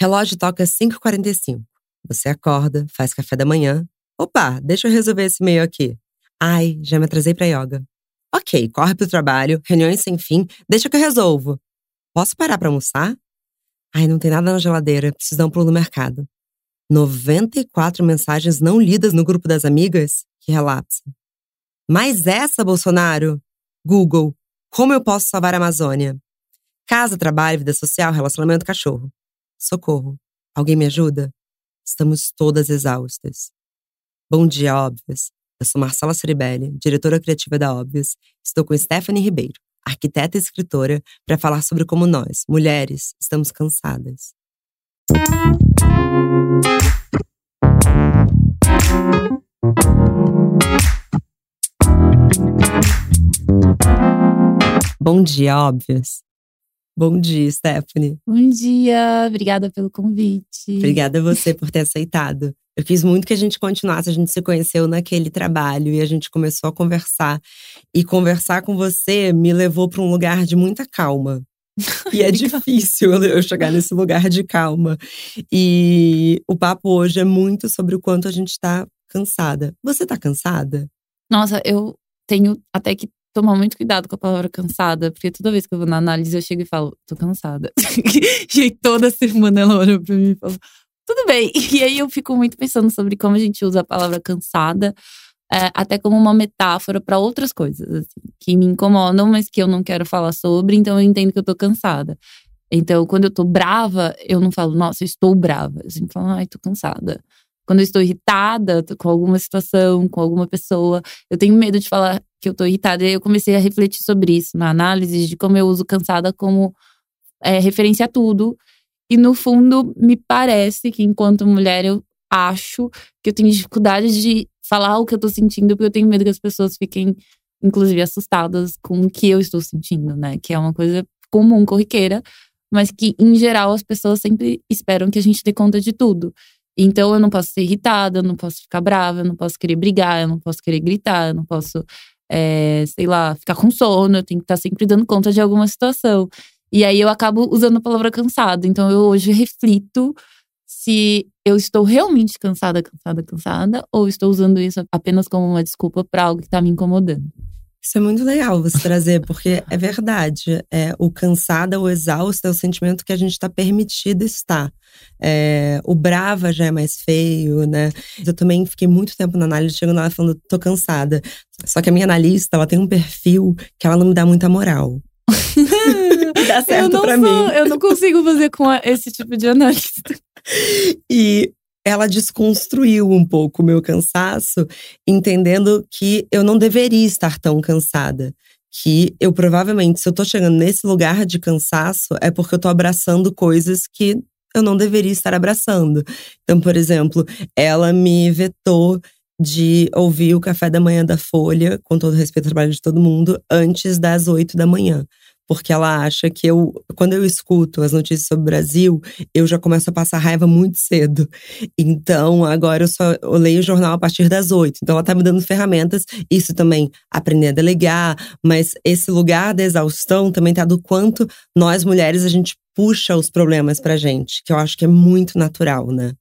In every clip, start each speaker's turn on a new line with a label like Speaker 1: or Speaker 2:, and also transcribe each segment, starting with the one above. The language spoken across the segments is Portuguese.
Speaker 1: Relógio toca 5h45. Você acorda, faz café da manhã. Opa, deixa eu resolver esse e-mail aqui. Ai, já me atrasei pra yoga. Ok, corre pro trabalho, reuniões sem fim, deixa que eu resolvo. Posso parar pra almoçar? Ai, não tem nada na geladeira, preciso dar um pulo no mercado. 94 mensagens não lidas no grupo das amigas? Que relapso. Mais essa, Bolsonaro? Google, como eu posso salvar a Amazônia? Casa, trabalho, vida social, relacionamento, cachorro. Socorro. Alguém me ajuda? Estamos todas exaustas. Bom dia, óbvias. Eu sou Marcela Ceribelli, diretora criativa da Óbvias. Estou com Stephanie Ribeiro, arquiteta e escritora, para falar sobre como nós, mulheres, estamos cansadas. Bom dia, óbvias. Bom dia, Stephanie.
Speaker 2: Bom dia, obrigada pelo convite.
Speaker 1: Obrigada a você por ter aceitado. Eu quis muito que a gente continuasse, a gente se conheceu naquele trabalho e a gente começou a conversar. E conversar com você me levou para um lugar de muita calma. E é difícil eu chegar nesse lugar de calma. E o papo hoje é muito sobre o quanto a gente está cansada. Você está cansada?
Speaker 2: Nossa, eu tenho até que tomar muito cuidado com a palavra cansada, porque toda vez que eu vou na análise eu chego e falo, tô cansada. e aí toda semana ela olha pra mim e fala, tudo bem. E aí eu fico muito pensando sobre como a gente usa a palavra cansada, é, até como uma metáfora para outras coisas, assim, que me incomodam, mas que eu não quero falar sobre, então eu entendo que eu tô cansada. Então, quando eu tô brava, eu não falo, nossa, estou brava. Eu sempre falo, ai, tô cansada. Quando eu estou irritada com alguma situação, com alguma pessoa, eu tenho medo de falar que eu tô irritada. E aí eu comecei a refletir sobre isso na análise de como eu uso cansada como é, referência a tudo. E no fundo, me parece que enquanto mulher eu acho que eu tenho dificuldade de falar o que eu tô sentindo, porque eu tenho medo que as pessoas fiquem, inclusive, assustadas com o que eu estou sentindo, né? Que é uma coisa comum, corriqueira, mas que, em geral, as pessoas sempre esperam que a gente dê conta de tudo. Então, eu não posso ser irritada, eu não posso ficar brava, eu não posso querer brigar, eu não posso querer gritar, eu não posso é, sei lá, ficar com sono, eu tenho que estar sempre dando conta de alguma situação. E aí eu acabo usando a palavra cansado. Então eu hoje reflito se eu estou realmente cansada, cansada, cansada, ou estou usando isso apenas como uma desculpa para algo que está me incomodando.
Speaker 1: Isso é muito legal você trazer, porque é verdade. É, o cansada, o exausto é o sentimento que a gente está permitido estar. É, o brava já é mais feio, né? Eu também fiquei muito tempo na análise, chegando lá falando, tô cansada. Só que a minha analista, ela tem um perfil que ela não me dá muita moral. dá certo
Speaker 2: eu
Speaker 1: pra
Speaker 2: sou,
Speaker 1: mim.
Speaker 2: Eu não consigo fazer com esse tipo de analista.
Speaker 1: E ela desconstruiu um pouco o meu cansaço, entendendo que eu não deveria estar tão cansada. Que eu provavelmente, se eu tô chegando nesse lugar de cansaço, é porque eu tô abraçando coisas que eu não deveria estar abraçando. Então, por exemplo, ela me vetou de ouvir o café da manhã da Folha, com todo respeito ao trabalho de todo mundo, antes das oito da manhã porque ela acha que eu, quando eu escuto as notícias sobre o Brasil, eu já começo a passar raiva muito cedo. Então, agora eu só eu leio o jornal a partir das oito. Então, ela tá me dando ferramentas, isso também, aprender a delegar, mas esse lugar da exaustão também tá do quanto nós mulheres a gente puxa os problemas pra gente, que eu acho que é muito natural, né?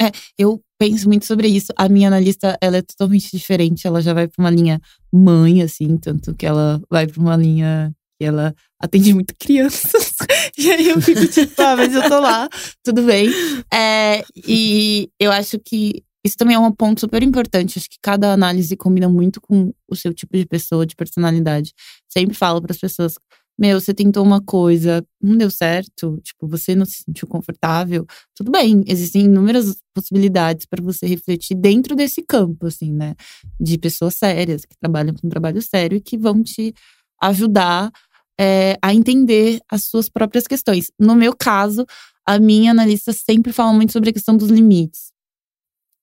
Speaker 2: É, eu penso muito sobre isso. A minha analista, ela é totalmente diferente. Ela já vai para uma linha mãe, assim, tanto que ela vai para uma linha ela atende muito crianças. e aí eu fico tipo, ah, mas eu tô lá, tudo bem. É, e eu acho que isso também é um ponto super importante. Acho que cada análise combina muito com o seu tipo de pessoa, de personalidade. Sempre falo para as pessoas: meu, você tentou uma coisa, não deu certo, tipo, você não se sentiu confortável. Tudo bem, existem inúmeras possibilidades para você refletir dentro desse campo, assim, né? De pessoas sérias, que trabalham com um trabalho sério e que vão te ajudar é, a entender as suas próprias questões. No meu caso, a minha analista sempre fala muito sobre a questão dos limites.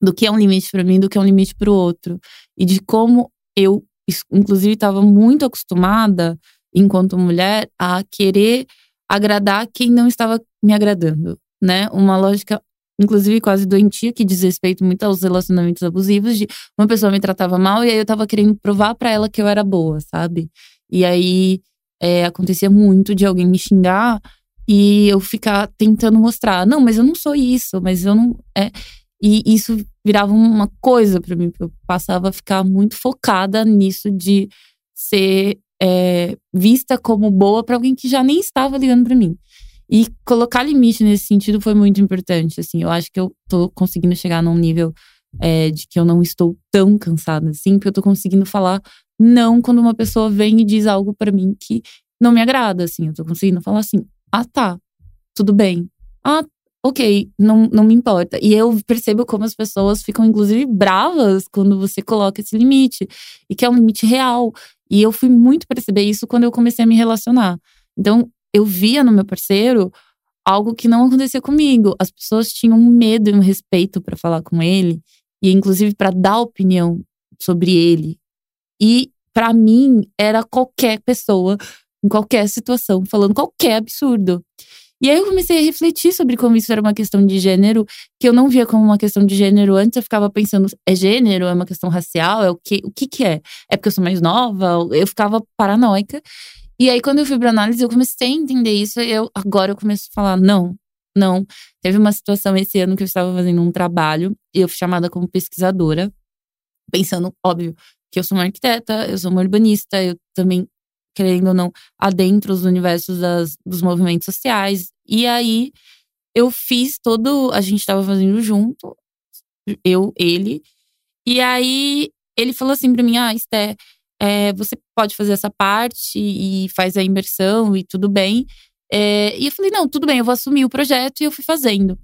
Speaker 2: Do que é um limite para mim, do que é um limite para o outro. E de como eu, inclusive, estava muito acostumada, enquanto mulher, a querer agradar quem não estava me agradando. Né? Uma lógica inclusive quase doentia, que diz respeito muito aos relacionamentos abusivos, de uma pessoa me tratava mal e aí eu tava querendo provar para ela que eu era boa, sabe? E aí é, acontecia muito de alguém me xingar e eu ficar tentando mostrar, não, mas eu não sou isso, mas eu não. É, e isso virava uma coisa para mim, eu passava a ficar muito focada nisso de ser é, vista como boa para alguém que já nem estava ligando para mim. E colocar limite nesse sentido foi muito importante. Assim, eu acho que eu tô conseguindo chegar num nível é, de que eu não estou tão cansada assim, porque eu tô conseguindo falar não quando uma pessoa vem e diz algo para mim que não me agrada, assim. Eu tô conseguindo falar assim, ah, tá, tudo bem. Ah, ok, não, não me importa. E eu percebo como as pessoas ficam, inclusive, bravas quando você coloca esse limite, e que é um limite real. E eu fui muito perceber isso quando eu comecei a me relacionar. Então, eu via no meu parceiro algo que não acontecia comigo. As pessoas tinham um medo e um respeito para falar com ele, e inclusive para dar opinião sobre ele. E para mim era qualquer pessoa em qualquer situação falando qualquer absurdo. E aí eu comecei a refletir sobre como isso era uma questão de gênero, que eu não via como uma questão de gênero antes, eu ficava pensando, é gênero, é uma questão racial, é o que, o que que é? É porque eu sou mais nova? Eu ficava paranoica. E aí, quando eu fui pra análise, eu comecei a entender isso. E eu, agora eu começo a falar: não, não. Teve uma situação esse ano que eu estava fazendo um trabalho e eu fui chamada como pesquisadora, pensando, óbvio, que eu sou uma arquiteta, eu sou uma urbanista, eu também, querendo ou não, adentro os universos das, dos movimentos sociais. E aí eu fiz todo. A gente estava fazendo junto, eu, ele. E aí ele falou assim pra mim: ah, Esté, é, você pode fazer essa parte e faz a imersão e tudo bem. É, e eu falei, não, tudo bem, eu vou assumir o projeto e eu fui fazendo.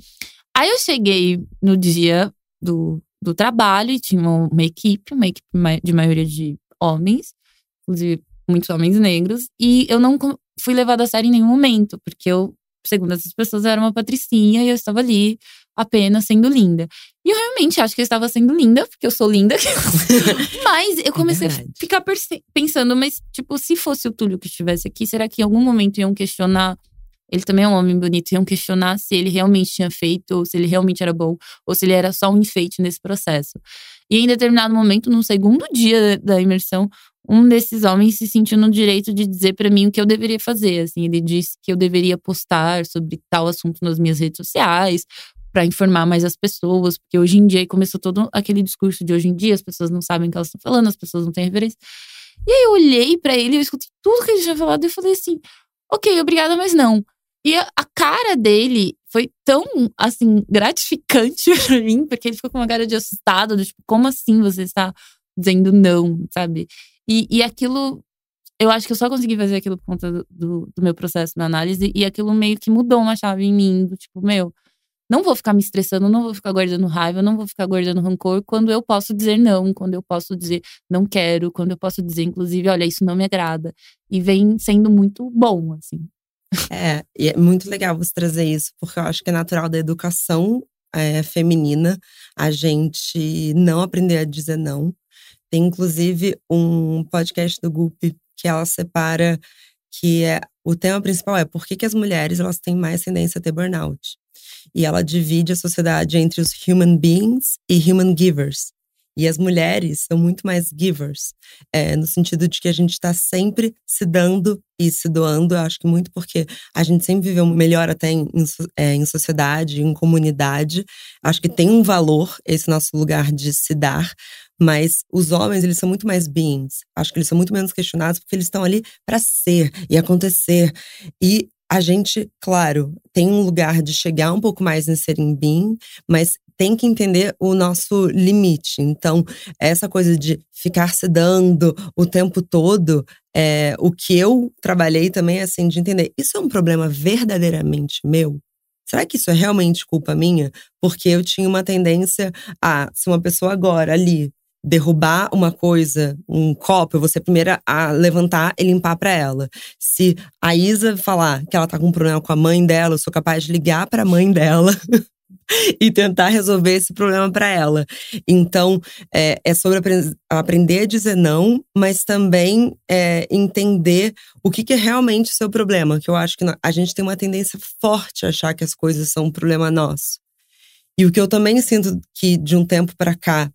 Speaker 2: Aí eu cheguei no dia do, do trabalho e tinha uma, equipe, uma equipe de maioria de homens, inclusive muitos homens negros, e eu não fui levada a sério em nenhum momento, porque eu segundo essas pessoas, eu era uma patricinha e eu estava ali apenas sendo linda. E eu realmente acho que eu estava sendo linda, porque eu sou linda. mas eu é comecei é a ficar pensando, mas, tipo, se fosse o Túlio que estivesse aqui, será que em algum momento iam questionar? Ele também é um homem bonito, iam questionar se ele realmente tinha feito, ou se ele realmente era bom, ou se ele era só um enfeite nesse processo. E em determinado momento, no segundo dia da imersão, um desses homens se sentiu no direito de dizer para mim o que eu deveria fazer. Assim, ele disse que eu deveria postar sobre tal assunto nas minhas redes sociais para informar mais as pessoas, porque hoje em dia começou todo aquele discurso de hoje em dia as pessoas não sabem o que elas estão falando, as pessoas não têm referência. E aí eu olhei para ele, eu escutei tudo que ele tinha falado e falei assim: "OK, obrigada, mas não". E a, cara dele foi tão, assim, gratificante pra mim, porque ele ficou com uma cara de assustado, do tipo, como assim você está dizendo não, sabe? E, e aquilo, eu acho que eu só consegui fazer aquilo por conta do, do, do meu processo na análise, e aquilo meio que mudou uma chave em mim, do tipo, meu, não vou ficar me estressando, não vou ficar guardando raiva, não vou ficar guardando rancor quando eu posso dizer não, quando eu posso dizer não quero, quando eu posso dizer, inclusive, olha, isso não me agrada. E vem sendo muito bom, assim.
Speaker 1: É, e é muito legal você trazer isso, porque eu acho que é natural da educação é, feminina a gente não aprender a dizer não. Tem inclusive um podcast do Gup que ela separa que é o tema principal é por que, que as mulheres elas têm mais tendência a ter burnout. E ela divide a sociedade entre os human beings e human givers. E as mulheres são muito mais givers, é, no sentido de que a gente está sempre se dando e se doando. Eu acho que muito porque a gente sempre viveu melhor até em, é, em sociedade, em comunidade. Acho que tem um valor esse nosso lugar de se dar, mas os homens, eles são muito mais beings. Acho que eles são muito menos questionados porque eles estão ali para ser e acontecer. E a gente, claro, tem um lugar de chegar um pouco mais em ser em being, mas tem que entender o nosso limite. Então, essa coisa de ficar se dando o tempo todo, é, o que eu trabalhei também é assim, de entender, isso é um problema verdadeiramente meu? Será que isso é realmente culpa minha? Porque eu tinha uma tendência a, se uma pessoa agora ali derrubar uma coisa, um copo, eu vou ser a primeira a levantar e limpar para ela. Se a Isa falar que ela tá com um problema com a mãe dela, eu sou capaz de ligar para a mãe dela e tentar resolver esse problema para ela. Então, é, é sobre aprend aprender a dizer não, mas também é, entender o que, que é realmente o seu problema. Que eu acho que a gente tem uma tendência forte a achar que as coisas são um problema nosso. E o que eu também sinto que de um tempo para cá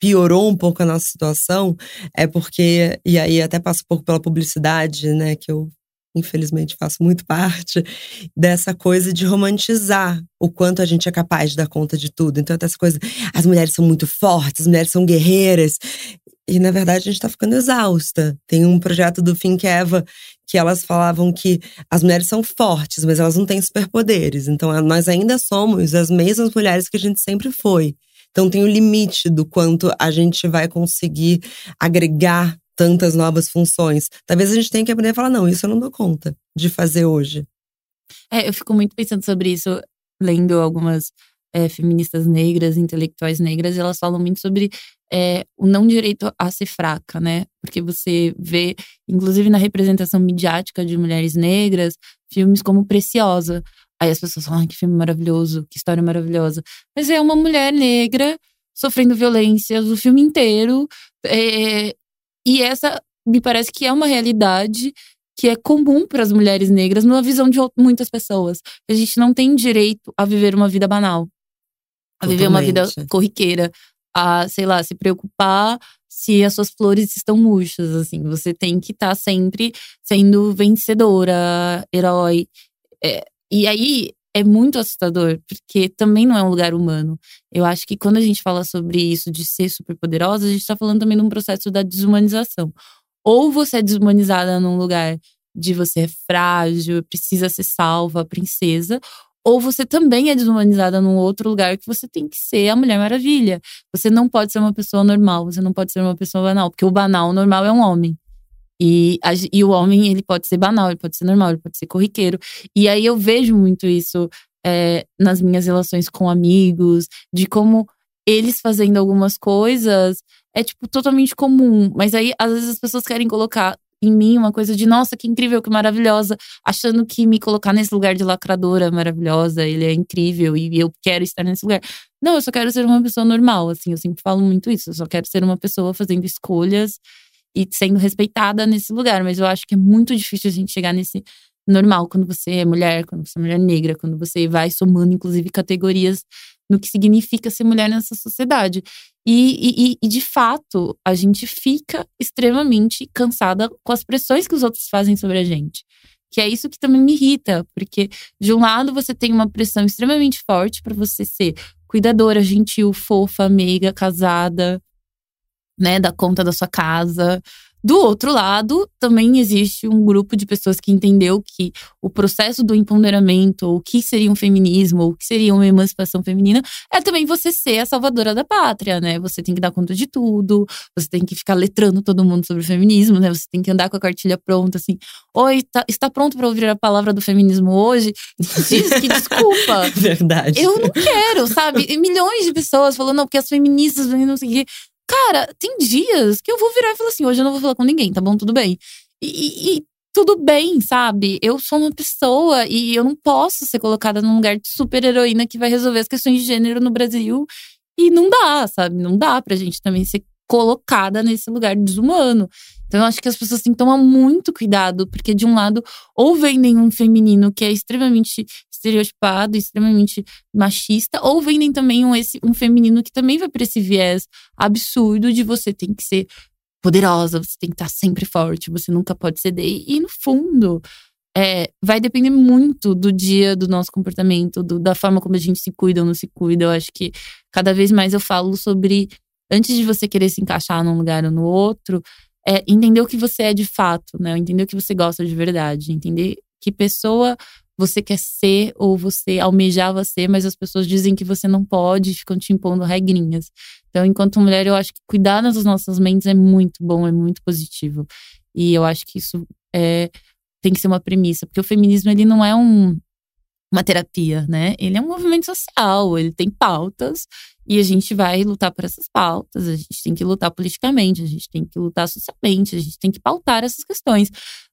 Speaker 1: piorou um pouco a nossa situação é porque, e aí até passo um pouco pela publicidade, né, que eu infelizmente faço muito parte dessa coisa de romantizar o quanto a gente é capaz de dar conta de tudo. Então, essa coisa, as mulheres são muito fortes, as mulheres são guerreiras. E, na verdade, a gente tá ficando exausta. Tem um projeto do Think Eva que elas falavam que as mulheres são fortes, mas elas não têm superpoderes. Então, nós ainda somos as mesmas mulheres que a gente sempre foi. Então, tem o limite do quanto a gente vai conseguir agregar tantas novas funções. Talvez a gente tenha que aprender a falar: não, isso eu não dou conta de fazer hoje.
Speaker 2: É, eu fico muito pensando sobre isso, lendo algumas é, feministas negras, intelectuais negras, elas falam muito sobre é, o não direito a ser fraca, né? Porque você vê, inclusive na representação midiática de mulheres negras, filmes como Preciosa. Aí as pessoas falam, ah, que filme maravilhoso, que história maravilhosa. Mas é uma mulher negra sofrendo violências o filme inteiro. É, e essa me parece que é uma realidade que é comum para as mulheres negras numa visão de muitas pessoas. A gente não tem direito a viver uma vida banal, a viver uma vida corriqueira, a, sei lá, se preocupar se as suas flores estão murchas, assim. Você tem que estar tá sempre sendo vencedora, herói. É, e aí é muito assustador, porque também não é um lugar humano. Eu acho que quando a gente fala sobre isso de ser superpoderosa, a gente está falando também de um processo da desumanização. Ou você é desumanizada num lugar de você é frágil, precisa ser salva, princesa, ou você também é desumanizada num outro lugar que você tem que ser a Mulher Maravilha. Você não pode ser uma pessoa normal, você não pode ser uma pessoa banal, porque o banal, o normal é um homem. E, a, e o homem, ele pode ser banal, ele pode ser normal, ele pode ser corriqueiro. E aí eu vejo muito isso é, nas minhas relações com amigos, de como eles fazendo algumas coisas é, tipo, totalmente comum. Mas aí, às vezes, as pessoas querem colocar em mim uma coisa de nossa, que incrível, que maravilhosa, achando que me colocar nesse lugar de lacradora maravilhosa, ele é incrível e eu quero estar nesse lugar. Não, eu só quero ser uma pessoa normal, assim, eu sempre falo muito isso, eu só quero ser uma pessoa fazendo escolhas e sendo respeitada nesse lugar, mas eu acho que é muito difícil a gente chegar nesse normal quando você é mulher, quando você é mulher negra, quando você vai somando inclusive categorias no que significa ser mulher nessa sociedade. E, e, e, de fato, a gente fica extremamente cansada com as pressões que os outros fazem sobre a gente. Que é isso que também me irrita, porque de um lado você tem uma pressão extremamente forte para você ser cuidadora, gentil, fofa, meiga, casada, né, dar conta da sua casa, do outro lado, também existe um grupo de pessoas que entendeu que o processo do empoderamento, ou o que seria um feminismo, ou o que seria uma emancipação feminina, é também você ser a salvadora da pátria, né? Você tem que dar conta de tudo, você tem que ficar letrando todo mundo sobre o feminismo, né? Você tem que andar com a cartilha pronta, assim. Oi, tá, está pronto para ouvir a palavra do feminismo hoje? Diz que desculpa.
Speaker 1: Verdade.
Speaker 2: Eu não quero, sabe? E milhões de pessoas falando, não, porque as feministas não sei o quê. Cara, tem dias que eu vou virar e falar assim: hoje eu não vou falar com ninguém, tá bom? Tudo bem. E, e, tudo bem, sabe? Eu sou uma pessoa e eu não posso ser colocada num lugar de super heroína que vai resolver as questões de gênero no Brasil. E não dá, sabe? Não dá pra gente também ser colocada nesse lugar desumano. Então, eu acho que as pessoas têm que tomar muito cuidado, porque de um lado, ou vendem um feminino que é extremamente estereotipado, extremamente machista, ou vendem também um, esse, um feminino que também vai para esse viés absurdo de você tem que ser poderosa, você tem que estar sempre forte, você nunca pode ceder. E no fundo, é, vai depender muito do dia, do nosso comportamento, do, da forma como a gente se cuida ou não se cuida. Eu acho que cada vez mais eu falo sobre, antes de você querer se encaixar num lugar ou no outro, é entender o que você é de fato, né? Entender o que você gosta de verdade, entender que pessoa você quer ser ou você almejava ser, mas as pessoas dizem que você não pode, ficam te impondo regrinhas. Então, enquanto mulher, eu acho que cuidar das nossas mentes é muito bom, é muito positivo. E eu acho que isso é, tem que ser uma premissa, porque o feminismo ele não é um, uma terapia, né? Ele é um movimento social, ele tem pautas e a gente vai lutar por essas pautas, a gente tem que lutar politicamente, a gente tem que lutar socialmente, a gente tem que pautar essas questões.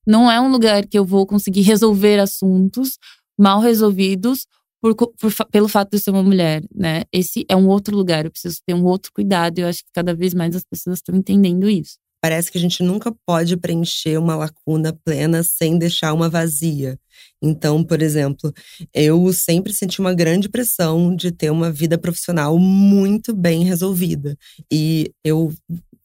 Speaker 2: Não é um lugar que eu vou conseguir resolver assuntos mal resolvidos por, por, pelo fato de ser uma mulher, né? Esse é um outro lugar, eu preciso ter um outro cuidado eu acho que cada vez mais as pessoas estão entendendo isso.
Speaker 1: Parece que a gente nunca pode preencher uma lacuna plena sem deixar uma vazia. Então, por exemplo, eu sempre senti uma grande pressão de ter uma vida profissional muito bem resolvida. E eu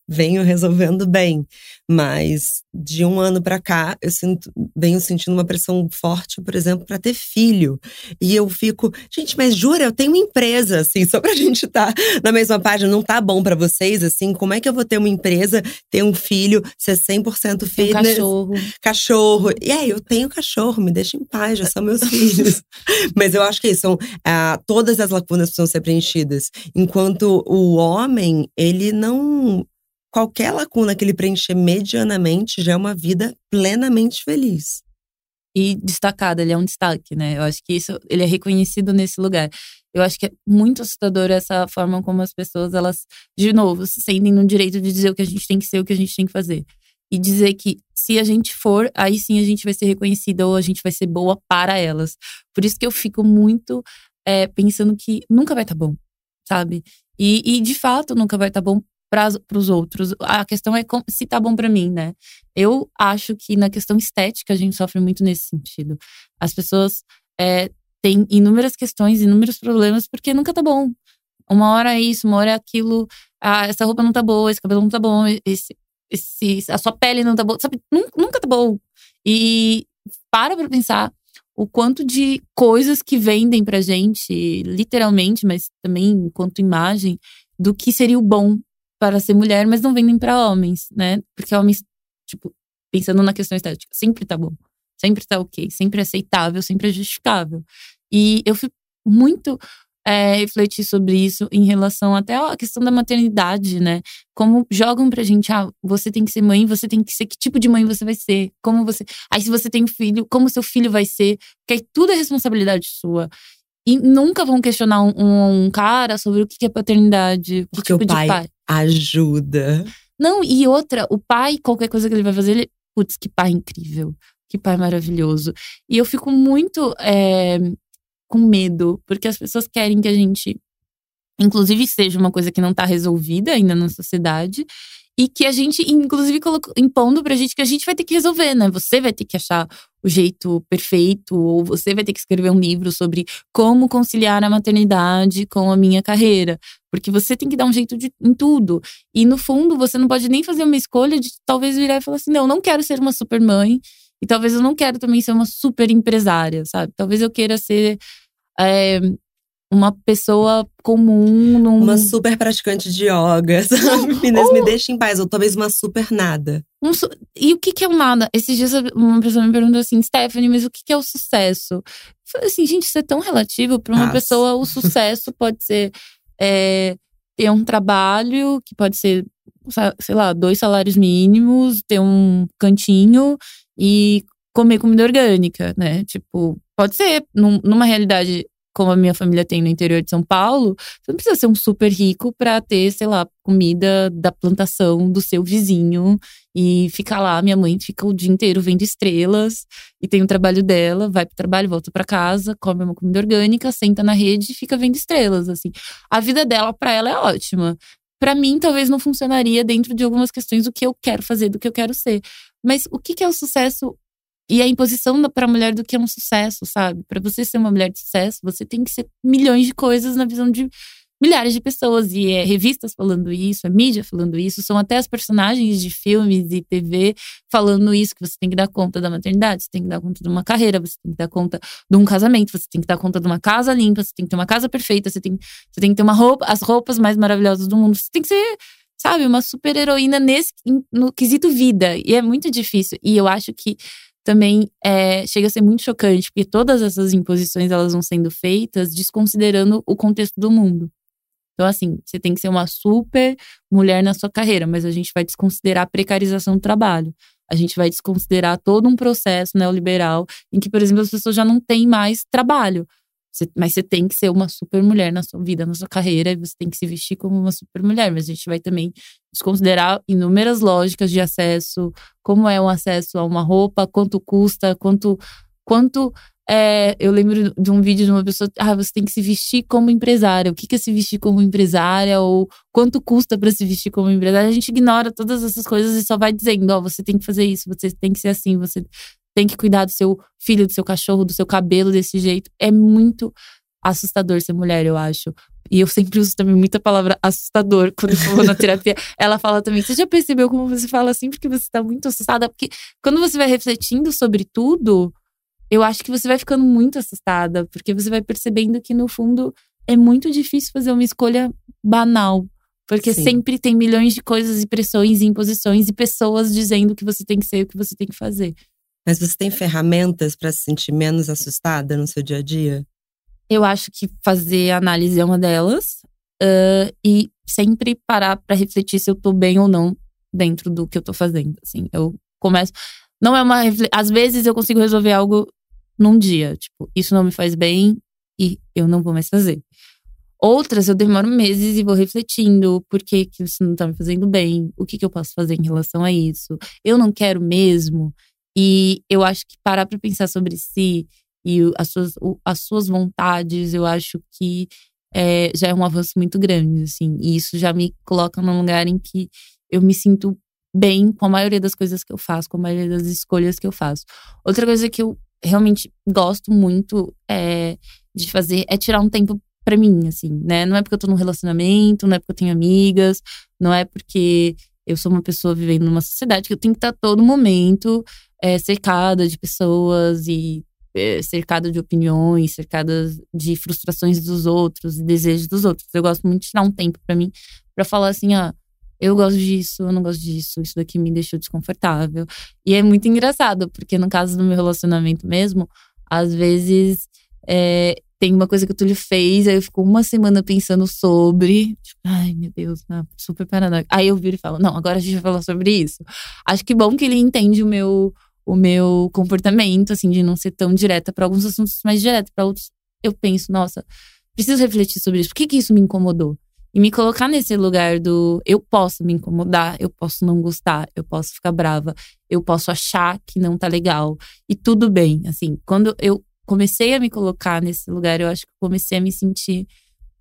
Speaker 1: venho resolvendo bem. Mas de um ano para cá, eu sinto, venho sentindo uma pressão forte, por exemplo, para ter filho. E eu fico, gente, mas jura, eu tenho uma empresa, assim, só pra gente estar tá na mesma página, não tá bom para vocês, assim, como é que eu vou ter uma empresa, ter um filho, ser 100% fitness? Um
Speaker 2: cachorro.
Speaker 1: Cachorro. E aí, eu tenho cachorro, me deixa em paz, já são meus filhos. Mas eu acho que são, ah, todas as lacunas precisam ser preenchidas. Enquanto o homem, ele não qualquer lacuna que ele preencher medianamente já é uma vida plenamente feliz.
Speaker 2: E destacada, ele é um destaque, né? Eu acho que isso, ele é reconhecido nesse lugar. Eu acho que é muito assustador essa forma como as pessoas, elas, de novo, se sentem no direito de dizer o que a gente tem que ser, o que a gente tem que fazer. E dizer que se a gente for, aí sim a gente vai ser reconhecida ou a gente vai ser boa para elas. Por isso que eu fico muito é, pensando que nunca vai estar tá bom, sabe? E, e, de fato nunca vai estar tá bom para os outros. A questão é se tá bom para mim, né? Eu acho que na questão estética a gente sofre muito nesse sentido. As pessoas é, têm inúmeras questões, inúmeros problemas, porque nunca tá bom. Uma hora é isso, uma hora é aquilo. Ah, essa roupa não tá boa, esse cabelo não tá bom, esse, esse, a sua pele não tá boa. Sabe? Nunca tá bom. E para pra pensar o quanto de coisas que vendem pra gente, literalmente, mas também enquanto imagem, do que seria o bom para ser mulher, mas não vendem para homens, né? Porque homens, tipo, pensando na questão estética, sempre tá bom, sempre tá ok, sempre é aceitável, sempre é justificável. E eu fui muito é, refletir sobre isso em relação até à questão da maternidade, né? Como jogam pra gente, ah, você tem que ser mãe, você tem que ser que tipo de mãe você vai ser, como você. Aí, se você tem um filho, como seu filho vai ser, porque aí tudo é responsabilidade sua. E nunca vão questionar um, um cara sobre o que é paternidade.
Speaker 1: Porque tipo o pai, pai, ajuda.
Speaker 2: Não, e outra, o pai, qualquer coisa que ele vai fazer, ele. Putz, que pai incrível. Que pai maravilhoso. E eu fico muito é, com medo, porque as pessoas querem que a gente, inclusive, seja uma coisa que não está resolvida ainda na sociedade e que a gente, inclusive, colocou, impondo pra gente que a gente vai ter que resolver, né? Você vai ter que achar o jeito perfeito, ou você vai ter que escrever um livro sobre como conciliar a maternidade com a minha carreira. Porque você tem que dar um jeito de, em tudo. E no fundo, você não pode nem fazer uma escolha de talvez virar e falar assim: não, eu não quero ser uma super mãe. E talvez eu não quero também ser uma super empresária, sabe? Talvez eu queira ser é, uma pessoa comum. Num...
Speaker 1: Uma super praticante de yoga, sabe? Meninas, Ou... me deixa em paz. Ou talvez uma super nada.
Speaker 2: Um su... E o que, que é o nada? Esses dias uma pessoa me perguntou assim, Stephanie, mas o que, que é o sucesso? Eu falei assim, gente, isso é tão relativo. Para uma Nossa. pessoa, o sucesso pode ser é, ter um trabalho que pode ser, sei lá, dois salários mínimos, ter um cantinho e comer comida orgânica, né? Tipo, pode ser num, numa realidade como a minha família tem no interior de São Paulo, você não precisa ser um super rico para ter, sei lá, comida da plantação do seu vizinho e ficar lá. Minha mãe fica o dia inteiro vendo estrelas e tem o trabalho dela, vai pro trabalho, volta para casa, come uma comida orgânica, senta na rede e fica vendo estrelas, assim. A vida dela para ela é ótima. Para mim, talvez não funcionaria dentro de algumas questões do que eu quero fazer, do que eu quero ser. Mas o que, que é o sucesso e a imposição para a mulher do que é um sucesso, sabe? Para você ser uma mulher de sucesso, você tem que ser milhões de coisas na visão de milhares de pessoas. E é revistas falando isso, é mídia falando isso, são até as personagens de filmes e TV falando isso: que você tem que dar conta da maternidade, você tem que dar conta de uma carreira, você tem que dar conta de um casamento, você tem que dar conta de uma casa limpa, você tem que ter uma casa perfeita, você tem, você tem que ter uma roupa, as roupas mais maravilhosas do mundo, você tem que ser. Sabe, uma super heroína nesse no quesito vida. E é muito difícil. E eu acho que também é, chega a ser muito chocante, porque todas essas imposições elas vão sendo feitas desconsiderando o contexto do mundo. Então, assim, você tem que ser uma super mulher na sua carreira, mas a gente vai desconsiderar a precarização do trabalho. A gente vai desconsiderar todo um processo neoliberal em que, por exemplo, as pessoas já não têm mais trabalho. Você, mas você tem que ser uma super mulher na sua vida, na sua carreira, e você tem que se vestir como uma super mulher. Mas a gente vai também desconsiderar inúmeras lógicas de acesso, como é o acesso a uma roupa, quanto custa, quanto. quanto é, eu lembro de um vídeo de uma pessoa, ah, você tem que se vestir como empresária. O que é se vestir como empresária? Ou quanto custa para se vestir como empresária? A gente ignora todas essas coisas e só vai dizendo, ó, oh, você tem que fazer isso, você tem que ser assim, você tem que cuidar do seu filho, do seu cachorro, do seu cabelo desse jeito. É muito assustador ser mulher, eu acho. e eu sempre uso também muita palavra assustador quando eu vou na terapia. Ela fala também: você já percebeu como você fala assim porque você está muito assustada? Porque quando você vai refletindo sobre tudo, eu acho que você vai ficando muito assustada, porque você vai percebendo que, no fundo, é muito difícil fazer uma escolha banal. Porque Sim. sempre tem milhões de coisas e pressões e imposições e pessoas dizendo que você tem que ser o que você tem que fazer.
Speaker 1: Mas você tem ferramentas para se sentir menos assustada no seu dia a dia?
Speaker 2: Eu acho que fazer análise é uma delas. Uh, e sempre parar para refletir se eu tô bem ou não dentro do que eu tô fazendo. Assim, eu começo. Não é uma. Às vezes eu consigo resolver algo num dia. Tipo, isso não me faz bem e eu não vou mais fazer. Outras eu demoro meses e vou refletindo por que, que isso não tá me fazendo bem, o que, que eu posso fazer em relação a isso. Eu não quero mesmo. E eu acho que parar para pensar sobre si e as suas, as suas vontades, eu acho que é, já é um avanço muito grande, assim. E isso já me coloca num lugar em que eu me sinto bem com a maioria das coisas que eu faço, com a maioria das escolhas que eu faço. Outra coisa que eu realmente gosto muito é, de fazer é tirar um tempo para mim, assim, né? Não é porque eu tô num relacionamento, não é porque eu tenho amigas, não é porque eu sou uma pessoa vivendo numa sociedade que eu tenho que estar todo momento é, cercada de pessoas e é, cercada de opiniões, cercada de frustrações dos outros e desejos dos outros. Eu gosto muito de tirar um tempo para mim para falar assim, ah, eu gosto disso, eu não gosto disso, isso daqui me deixou desconfortável. E é muito engraçado, porque no caso do meu relacionamento mesmo, às vezes é, tem uma coisa que o Túlio fez, aí eu fico uma semana pensando sobre. Tipo, ai, meu Deus, super paranoico. Aí eu viro e falo, não, agora a gente vai falar sobre isso. Acho que bom que ele entende o meu, o meu comportamento, assim, de não ser tão direta para alguns assuntos mais direto, para outros eu penso, nossa, preciso refletir sobre isso. Por que, que isso me incomodou? E me colocar nesse lugar do eu posso me incomodar, eu posso não gostar, eu posso ficar brava, eu posso achar que não tá legal. E tudo bem. Assim, quando eu comecei a me colocar nesse lugar, eu acho que comecei a me sentir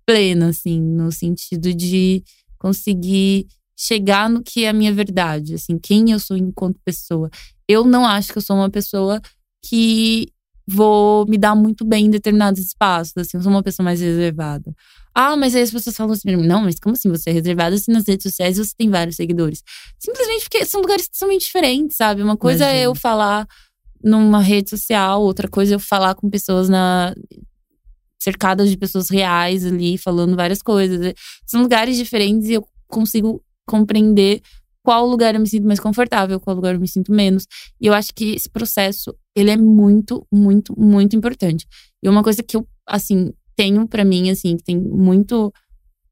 Speaker 2: plena, assim, no sentido de conseguir chegar no que é a minha verdade, assim, quem eu sou enquanto pessoa. Eu não acho que eu sou uma pessoa que vou me dar muito bem em determinados espaços, assim, eu sou uma pessoa mais reservada. Ah, mas aí as pessoas falam assim, não, mas como assim você é reservada se nas redes sociais você tem vários seguidores? Simplesmente porque são lugares totalmente diferentes, sabe? Uma coisa Imagina. é eu falar numa rede social, outra coisa é eu falar com pessoas na cercadas de pessoas reais ali, falando várias coisas. São lugares diferentes e eu consigo compreender qual lugar eu me sinto mais confortável, qual lugar eu me sinto menos. E eu acho que esse processo, ele é muito, muito, muito importante. E uma coisa que eu, assim, tenho para mim, assim, que tem muito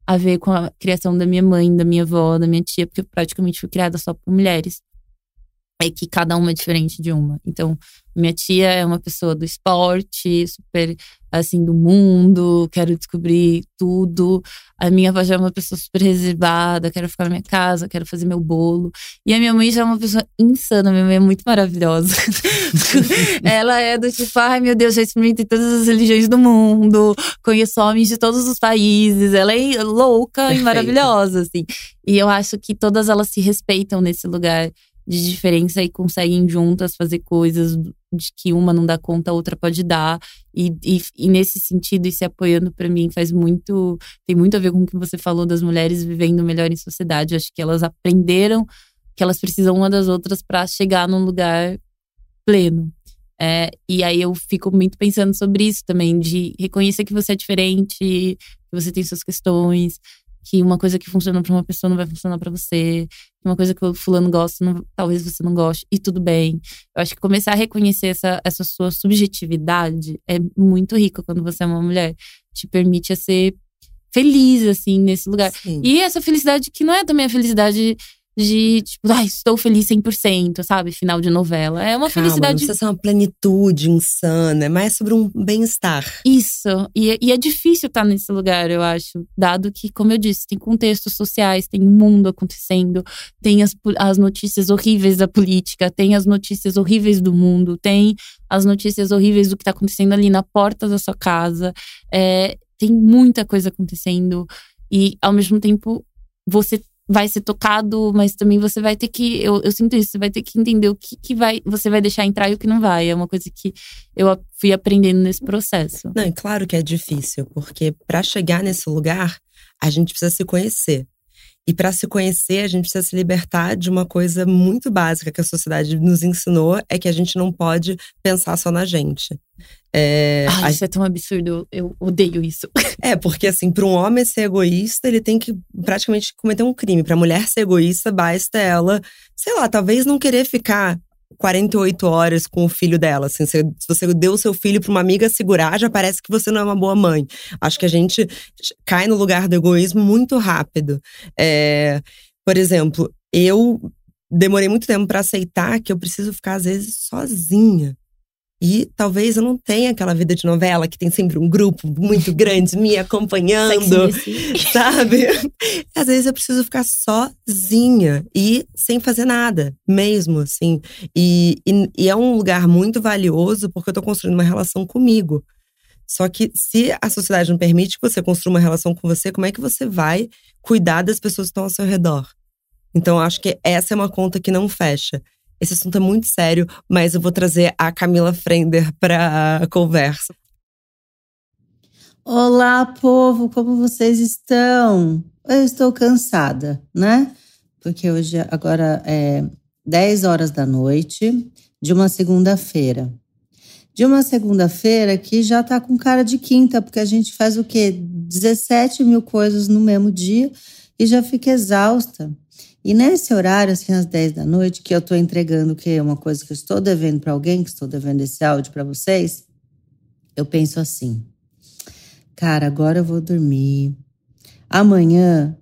Speaker 2: a ver com a criação da minha mãe, da minha avó, da minha tia, porque eu praticamente fui criada só por mulheres é que cada uma é diferente de uma. Então, minha tia é uma pessoa do esporte, super assim do mundo, quero descobrir tudo. A minha avó já é uma pessoa super reservada, quero ficar na minha casa, quero fazer meu bolo. E a minha mãe já é uma pessoa insana, minha mãe é muito maravilhosa. Ela é do tipo, ai meu Deus, já experimentei todas as religiões do mundo, conheço homens de todos os países. Ela é louca e maravilhosa, assim. E eu acho que todas elas se respeitam nesse lugar de diferença e conseguem juntas fazer coisas de que uma não dá conta, a outra pode dar. E, e, e nesse sentido, e se apoiando para mim faz muito. tem muito a ver com o que você falou das mulheres vivendo melhor em sociedade. acho que elas aprenderam que elas precisam uma das outras para chegar num lugar pleno. É, e aí eu fico muito pensando sobre isso também, de reconhecer que você é diferente, que você tem suas questões, que uma coisa que funciona para uma pessoa não vai funcionar para você, uma coisa que o fulano gosta, não, talvez você não goste, e tudo bem. Eu acho que começar a reconhecer essa, essa sua subjetividade é muito rico quando você é uma mulher. Te permite a ser feliz, assim, nesse lugar. Sim. E essa felicidade que não é também a felicidade de, tipo, ai, estou feliz 100%, sabe? Final de novela. É uma Calma, felicidade.
Speaker 1: Não precisa ser uma plenitude insana, é mais sobre um bem-estar.
Speaker 2: Isso. E, é, e, é difícil estar nesse lugar, eu acho. Dado que, como eu disse, tem contextos sociais, tem mundo acontecendo, tem as, as notícias horríveis da política, tem as notícias horríveis do mundo, tem as notícias horríveis do que está acontecendo ali na porta da sua casa. É, tem muita coisa acontecendo. E, ao mesmo tempo, você vai ser tocado, mas também você vai ter que. Eu, eu sinto isso, você vai ter que entender o que, que vai, você vai deixar entrar e o que não vai. É uma coisa que eu fui aprendendo nesse processo.
Speaker 1: Não, é claro que é difícil, porque para chegar nesse lugar, a gente precisa se conhecer. E para se conhecer, a gente precisa se libertar de uma coisa muito básica que a sociedade nos ensinou: é que a gente não pode pensar só na gente.
Speaker 2: É, Ai, a... isso é tão absurdo, eu odeio isso.
Speaker 1: É, porque assim, para um homem ser egoísta, ele tem que praticamente cometer um crime. Para mulher ser egoísta, basta ela, sei lá, talvez não querer ficar 48 horas com o filho dela. Assim, se você deu o seu filho para uma amiga segurar, já parece que você não é uma boa mãe. Acho que a gente cai no lugar do egoísmo muito rápido. É, por exemplo, eu demorei muito tempo para aceitar que eu preciso ficar, às vezes, sozinha. E talvez eu não tenha aquela vida de novela que tem sempre um grupo muito grande me acompanhando, sabe? Às vezes eu preciso ficar sozinha e sem fazer nada, mesmo, assim. E, e, e é um lugar muito valioso porque eu tô construindo uma relação comigo. Só que se a sociedade não permite que você construa uma relação com você, como é que você vai cuidar das pessoas que estão ao seu redor? Então, eu acho que essa é uma conta que não fecha. Esse assunto é muito sério, mas eu vou trazer a Camila Frender para a conversa.
Speaker 3: Olá, povo, como vocês estão? Eu estou cansada, né? Porque hoje, agora é 10 horas da noite de uma segunda-feira. De uma segunda-feira que já tá com cara de quinta, porque a gente faz o quê? 17 mil coisas no mesmo dia e já fica exausta. E nesse horário, assim, às 10 da noite, que eu estou entregando que é uma coisa que eu estou devendo para alguém, que estou devendo esse áudio para vocês, eu penso assim: cara, agora eu vou dormir. Amanhã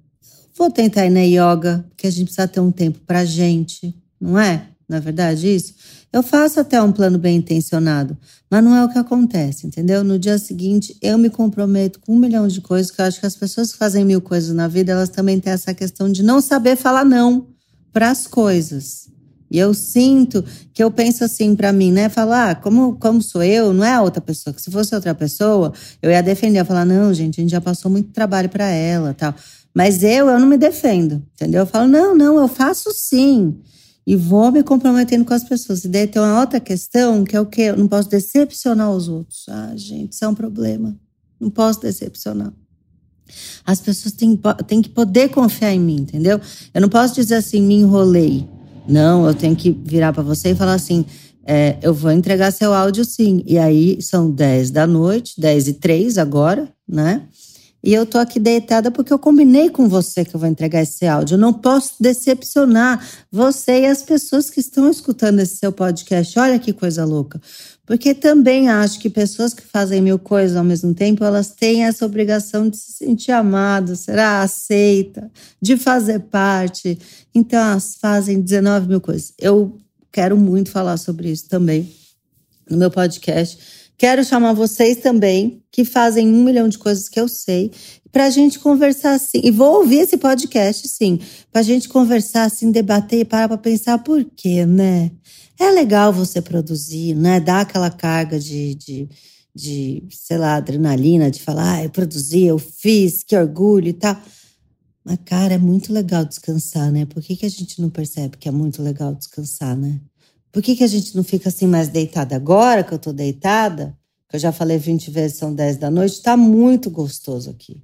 Speaker 3: vou tentar ir na yoga, porque a gente precisa ter um tempo para gente, não é? Não é verdade isso? Eu faço até um plano bem intencionado, mas não é o que acontece, entendeu? No dia seguinte, eu me comprometo com um milhão de coisas, que eu acho que as pessoas que fazem mil coisas na vida, elas também têm essa questão de não saber falar não para as coisas. E eu sinto que eu penso assim para mim, né? Falar, ah, como, como sou eu, não é a outra pessoa. Que se fosse outra pessoa, eu ia defender, eu ia falar, não, gente, a gente já passou muito trabalho para ela, tal. Mas eu, eu não me defendo, entendeu? Eu falo, não, não, eu faço sim e vou me comprometendo com as pessoas. E daí tem uma outra questão, que é o quê? Eu não posso decepcionar os outros. Ah, gente, isso é um problema. Não posso decepcionar. As pessoas têm, têm que poder confiar em mim, entendeu? Eu não posso dizer assim, me enrolei. Não, eu tenho que virar para você e falar assim: é, eu vou entregar seu áudio sim. E aí são 10 da noite, 10 e 3 agora, né? E eu tô aqui deitada porque eu combinei com você que eu vou entregar esse áudio. Eu não posso decepcionar você e as pessoas que estão escutando esse seu podcast. Olha que coisa louca. Porque também acho que pessoas que fazem mil coisas ao mesmo tempo, elas têm essa obrigação de se sentir amada, será aceita, de fazer parte. Então, elas fazem 19 mil coisas. Eu quero muito falar sobre isso também no meu podcast Quero chamar vocês também, que fazem um milhão de coisas que eu sei, para a gente conversar assim. E vou ouvir esse podcast, sim, para a gente conversar assim, debater e parar para pensar por quê, né? É legal você produzir, né? Dar aquela carga de, de, de sei lá, adrenalina, de falar, ah, eu produzi, eu fiz, que orgulho e tal. Mas, cara, é muito legal descansar, né? Por que, que a gente não percebe que é muito legal descansar, né? Por que, que a gente não fica assim mais deitada agora que eu tô deitada? Que eu já falei 20 vezes, são 10 da noite, tá muito gostoso aqui.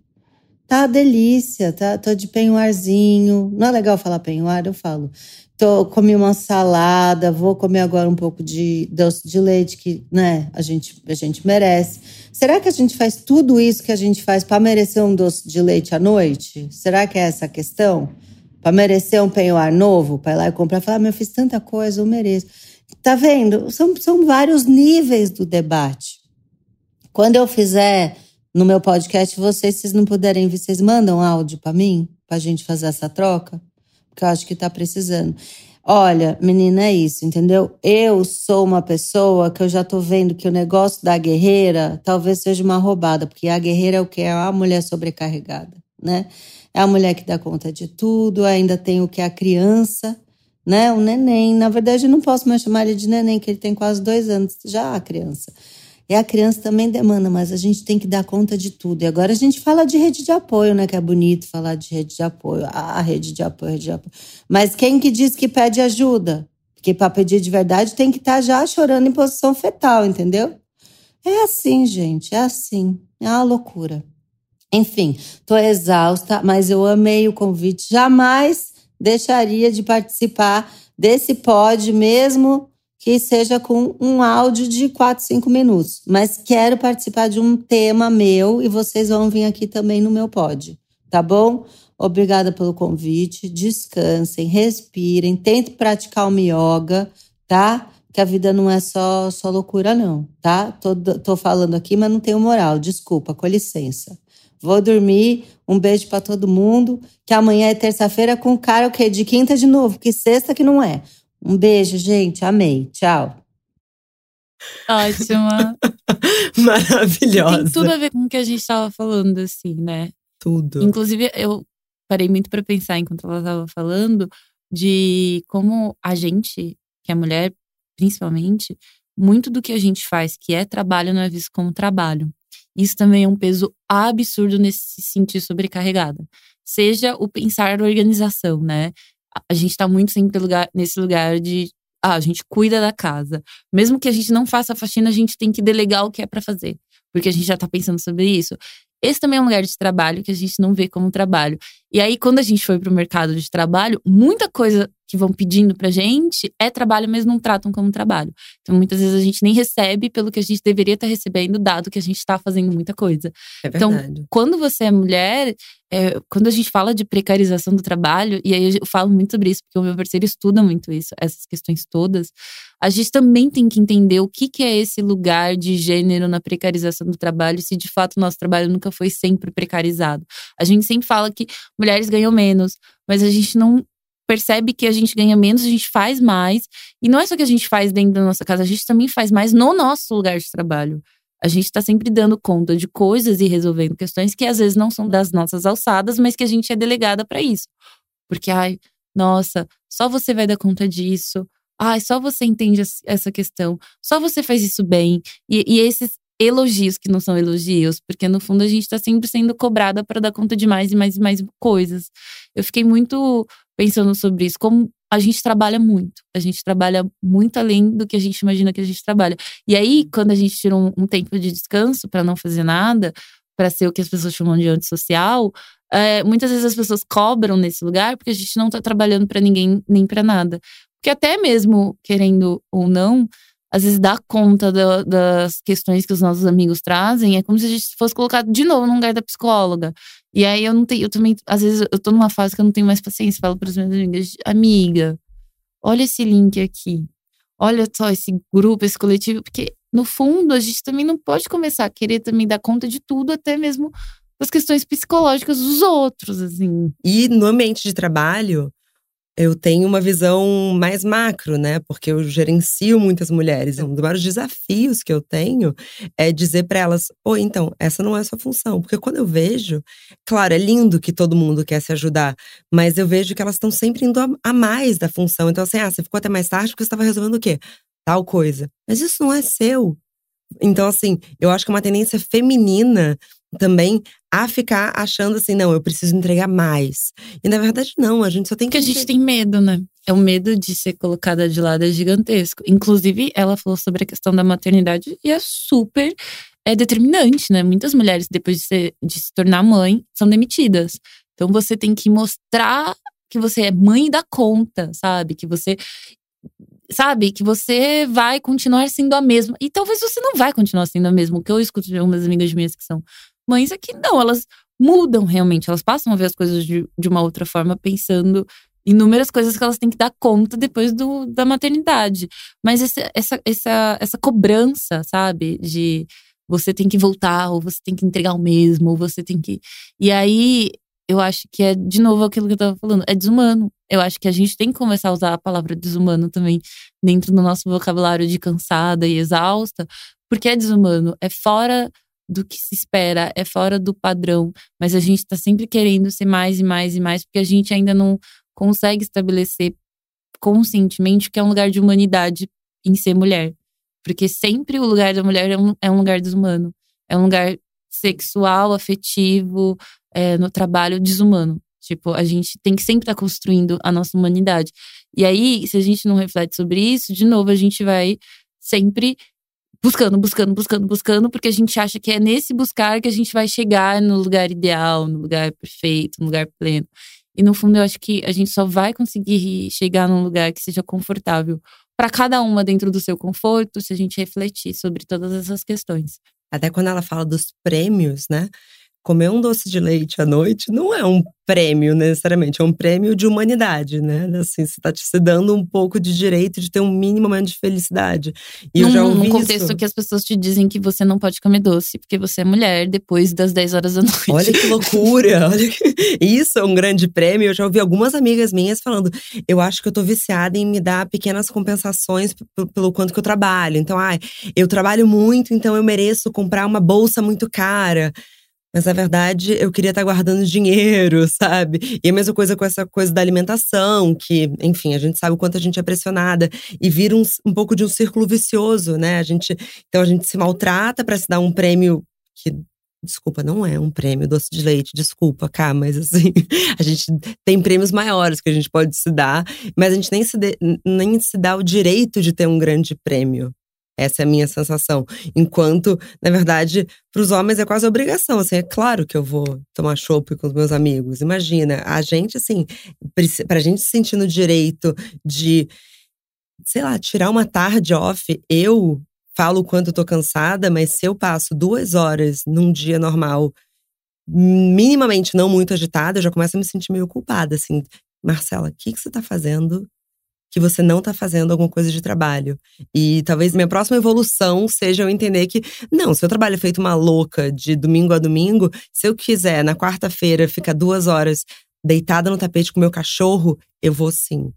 Speaker 3: Tá delícia, tá? Tô de penhoarzinho. Não é legal falar penhoar? Eu falo. Tô, comi uma salada, vou comer agora um pouco de doce de leite, que né, a, gente, a gente merece. Será que a gente faz tudo isso que a gente faz para merecer um doce de leite à noite? Será que é essa a questão? Para merecer um penhoar novo, para ir lá e comprar falar, ah, eu fiz tanta coisa, eu mereço. Tá vendo? São, são vários níveis do debate. Quando eu fizer no meu podcast, vocês, vocês não puderem vir, vocês mandam áudio para mim, para a gente fazer essa troca, porque eu acho que tá precisando. Olha, menina, é isso, entendeu? Eu sou uma pessoa que eu já tô vendo que o negócio da guerreira talvez seja uma roubada, porque a guerreira é o que? É a mulher sobrecarregada, né? É a mulher que dá conta de tudo, ainda tem o que é a criança, né? O neném. Na verdade, eu não posso mais chamar ele de neném, que ele tem quase dois anos, já a criança. E a criança também demanda, mas a gente tem que dar conta de tudo. E agora a gente fala de rede de apoio, né? Que é bonito falar de rede de apoio. Ah, rede de apoio, rede de apoio. Mas quem que diz que pede ajuda? Porque para pedir de verdade tem que estar tá já chorando em posição fetal, entendeu? É assim, gente, é assim. É uma loucura. Enfim, tô exausta, mas eu amei o convite. Jamais deixaria de participar desse pod, mesmo que seja com um áudio de 4, 5 minutos. Mas quero participar de um tema meu e vocês vão vir aqui também no meu pod, tá bom? Obrigada pelo convite. Descansem, respirem, tentem praticar o yoga, tá? Que a vida não é só, só loucura, não, tá? Tô, tô falando aqui, mas não tenho moral. Desculpa, com licença. Vou dormir. Um beijo para todo mundo. Que amanhã é terça-feira com cara o quê? De quinta de novo, que sexta que não é. Um beijo, gente. Amei. Tchau.
Speaker 2: Ótima.
Speaker 1: Maravilhosa.
Speaker 2: Tem tudo a ver com o que a gente estava falando, assim, né?
Speaker 1: Tudo.
Speaker 2: Inclusive, eu parei muito para pensar enquanto ela estava falando de como a gente, que é mulher, principalmente, muito do que a gente faz, que é trabalho, não é visto como trabalho. Isso também é um peso absurdo nesse se sentir sobrecarregada. Seja o pensar organização, né? a gente tá muito sempre lugar, nesse lugar de ah, a gente cuida da casa. Mesmo que a gente não faça a faxina, a gente tem que delegar o que é para fazer, porque a gente já tá pensando sobre isso. Esse também é um lugar de trabalho que a gente não vê como trabalho. E aí, quando a gente foi pro mercado de trabalho, muita coisa que vão pedindo pra gente é trabalho, mas não tratam como trabalho. Então, muitas vezes a gente nem recebe pelo que a gente deveria estar recebendo, dado que a gente está fazendo muita coisa.
Speaker 1: É
Speaker 2: então, quando você é mulher, é, quando a gente fala de precarização do trabalho, e aí eu falo muito sobre isso, porque o meu parceiro estuda muito isso, essas questões todas, a gente também tem que entender o que, que é esse lugar de gênero na precarização do trabalho, se de fato o nosso trabalho nunca foi sempre precarizado. A gente sempre fala que mulheres ganham menos, mas a gente não percebe que a gente ganha menos, a gente faz mais. E não é só que a gente faz dentro da nossa casa, a gente também faz mais no nosso lugar de trabalho. A gente está sempre dando conta de coisas e resolvendo questões que às vezes não são das nossas alçadas, mas que a gente é delegada para isso. Porque, ai, nossa, só você vai dar conta disso. Ai, só você entende essa questão. Só você faz isso bem. E, e esses elogios que não são elogios, porque no fundo a gente está sempre sendo cobrada para dar conta de mais e mais e mais coisas. Eu fiquei muito pensando sobre isso, como a gente trabalha muito. A gente trabalha muito além do que a gente imagina que a gente trabalha. E aí, quando a gente tira um, um tempo de descanso para não fazer nada, para ser o que as pessoas chamam de antissocial, é, muitas vezes as pessoas cobram nesse lugar porque a gente não está trabalhando para ninguém nem para nada. Porque até mesmo querendo ou não, às vezes dá conta do, das questões que os nossos amigos trazem, é como se a gente fosse colocado de novo no lugar da psicóloga. E aí eu não tenho, eu também, às vezes eu tô numa fase que eu não tenho mais paciência, falo para as minhas amigas, amiga, olha esse link aqui. Olha só esse grupo, esse coletivo, porque no fundo a gente também não pode começar a querer também dar conta de tudo, até mesmo das questões psicológicas dos outros, assim.
Speaker 1: E no ambiente de trabalho, eu tenho uma visão mais macro, né? Porque eu gerencio muitas mulheres. Um dos maiores desafios que eu tenho é dizer para elas: ou então, essa não é a sua função. Porque quando eu vejo, claro, é lindo que todo mundo quer se ajudar, mas eu vejo que elas estão sempre indo a, a, mais da função. Então, assim, ah, você ficou até mais tarde porque você estava resolvendo o quê? Tal coisa. Mas isso não é seu. Então, assim, eu acho que é uma tendência feminina também a ficar achando assim, não, eu preciso entregar mais. E na verdade, não, a gente só tem que.
Speaker 2: Porque a gente tem medo, né? É o medo de ser colocada de lado é gigantesco. Inclusive, ela falou sobre a questão da maternidade e é super é determinante, né? Muitas mulheres, depois de, ser, de se tornar mãe, são demitidas. Então você tem que mostrar que você é mãe da conta, sabe? Que você sabe, que você vai continuar sendo a mesma. E talvez você não vai continuar sendo a mesma. O que eu escuto de algumas amigas minhas que são mães é que não, elas mudam realmente, elas passam a ver as coisas de, de uma outra forma, pensando inúmeras coisas que elas têm que dar conta depois do, da maternidade. Mas essa, essa, essa, essa cobrança, sabe, de você tem que voltar, ou você tem que entregar o mesmo, ou você tem que. E aí eu acho que é, de novo, aquilo que eu tava falando, é desumano. Eu acho que a gente tem que começar a usar a palavra desumano também dentro do nosso vocabulário de cansada e exausta, porque é desumano, é fora do que se espera, é fora do padrão, mas a gente tá sempre querendo ser mais e mais e mais, porque a gente ainda não consegue estabelecer conscientemente que é um lugar de humanidade em ser mulher. Porque sempre o lugar da mulher é um, é um lugar desumano. É um lugar sexual, afetivo, é, no trabalho desumano. Tipo, a gente tem que sempre estar tá construindo a nossa humanidade. E aí, se a gente não reflete sobre isso, de novo, a gente vai sempre buscando, buscando, buscando, buscando, porque a gente acha que é nesse buscar que a gente vai chegar no lugar ideal, no lugar perfeito, no lugar pleno. E no fundo, eu acho que a gente só vai conseguir chegar num lugar que seja confortável para cada uma dentro do seu conforto, se a gente refletir sobre todas essas questões.
Speaker 1: Até quando ela fala dos prêmios, né? Comer um doce de leite à noite não é um prêmio necessariamente, é um prêmio de humanidade, né? Assim, você está te se dando um pouco de direito de ter um mínimo momento de felicidade.
Speaker 2: E num, eu já ouvi num contexto isso. que as pessoas te dizem que você não pode comer doce porque você é mulher depois das 10 horas da noite.
Speaker 1: Olha que loucura! olha que... Isso é um grande prêmio. Eu já ouvi algumas amigas minhas falando: eu acho que eu tô viciada em me dar pequenas compensações pelo quanto que eu trabalho. Então, ai, eu trabalho muito, então eu mereço comprar uma bolsa muito cara. Mas na verdade eu queria estar guardando dinheiro, sabe? E a mesma coisa com essa coisa da alimentação, que, enfim, a gente sabe o quanto a gente é pressionada e vira um, um pouco de um círculo vicioso, né? A gente, então a gente se maltrata para se dar um prêmio que Desculpa, não é um prêmio doce de leite, desculpa, cá, mas assim, a gente tem prêmios maiores que a gente pode se dar, mas a gente nem se, nem se dá o direito de ter um grande prêmio. Essa é a minha sensação. Enquanto, na verdade, para os homens é quase obrigação. Assim, é claro que eu vou tomar chopp com os meus amigos. Imagina, a gente, assim, para a gente se sentir no direito de, sei lá, tirar uma tarde off, eu falo o quanto eu tô cansada, mas se eu passo duas horas num dia normal, minimamente não muito agitada, eu já começo a me sentir meio culpada, assim. Marcela, o que, que você tá fazendo que você não está fazendo alguma coisa de trabalho. E talvez minha próxima evolução seja eu entender que, não, se eu trabalho feito uma louca de domingo a domingo, se eu quiser, na quarta-feira, ficar duas horas deitada no tapete com meu cachorro, eu vou sim.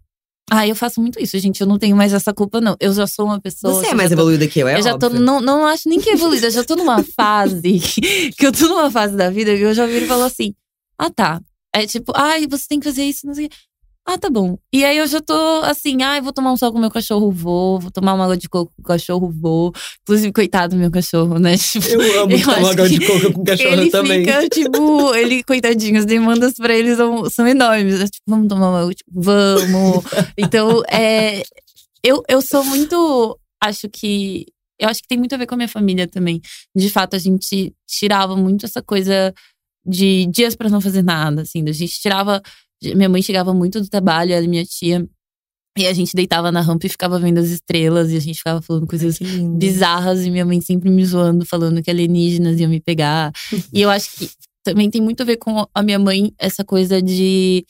Speaker 2: Ah, eu faço muito isso, gente. Eu não tenho mais essa culpa, não. Eu já sou uma pessoa.
Speaker 1: Você é mais evoluída que eu, é
Speaker 2: Eu já
Speaker 1: óbvio.
Speaker 2: tô. Não, não acho nem que é evoluída, eu já tô numa fase. que eu tô numa fase da vida que eu já vi e falo assim: ah, tá. É tipo, ai, você tem que fazer isso, não sei. Ah, tá bom. E aí eu já tô assim, ah, vou tomar um sol com meu cachorro, vou. Vou tomar uma água de coco com o cachorro, vou. Inclusive, coitado do meu cachorro, né?
Speaker 1: Tipo, eu amo eu tomar água de coco com o cachorro
Speaker 2: ele
Speaker 1: também.
Speaker 2: Ele fica, tipo, ele, coitadinho, as demandas pra ele são, são enormes. É, tipo, vamos tomar uma água, tipo, vamos. então, é. Eu, eu sou muito. Acho que. Eu acho que tem muito a ver com a minha família também. De fato, a gente tirava muito essa coisa de dias para não fazer nada, assim. A gente tirava minha mãe chegava muito do trabalho, ela e minha tia. E a gente deitava na rampa e ficava vendo as estrelas e a gente ficava falando coisas bizarras e minha mãe sempre me zoando, falando que alienígenas iam me pegar. e eu acho que também tem muito a ver com a minha mãe, essa coisa de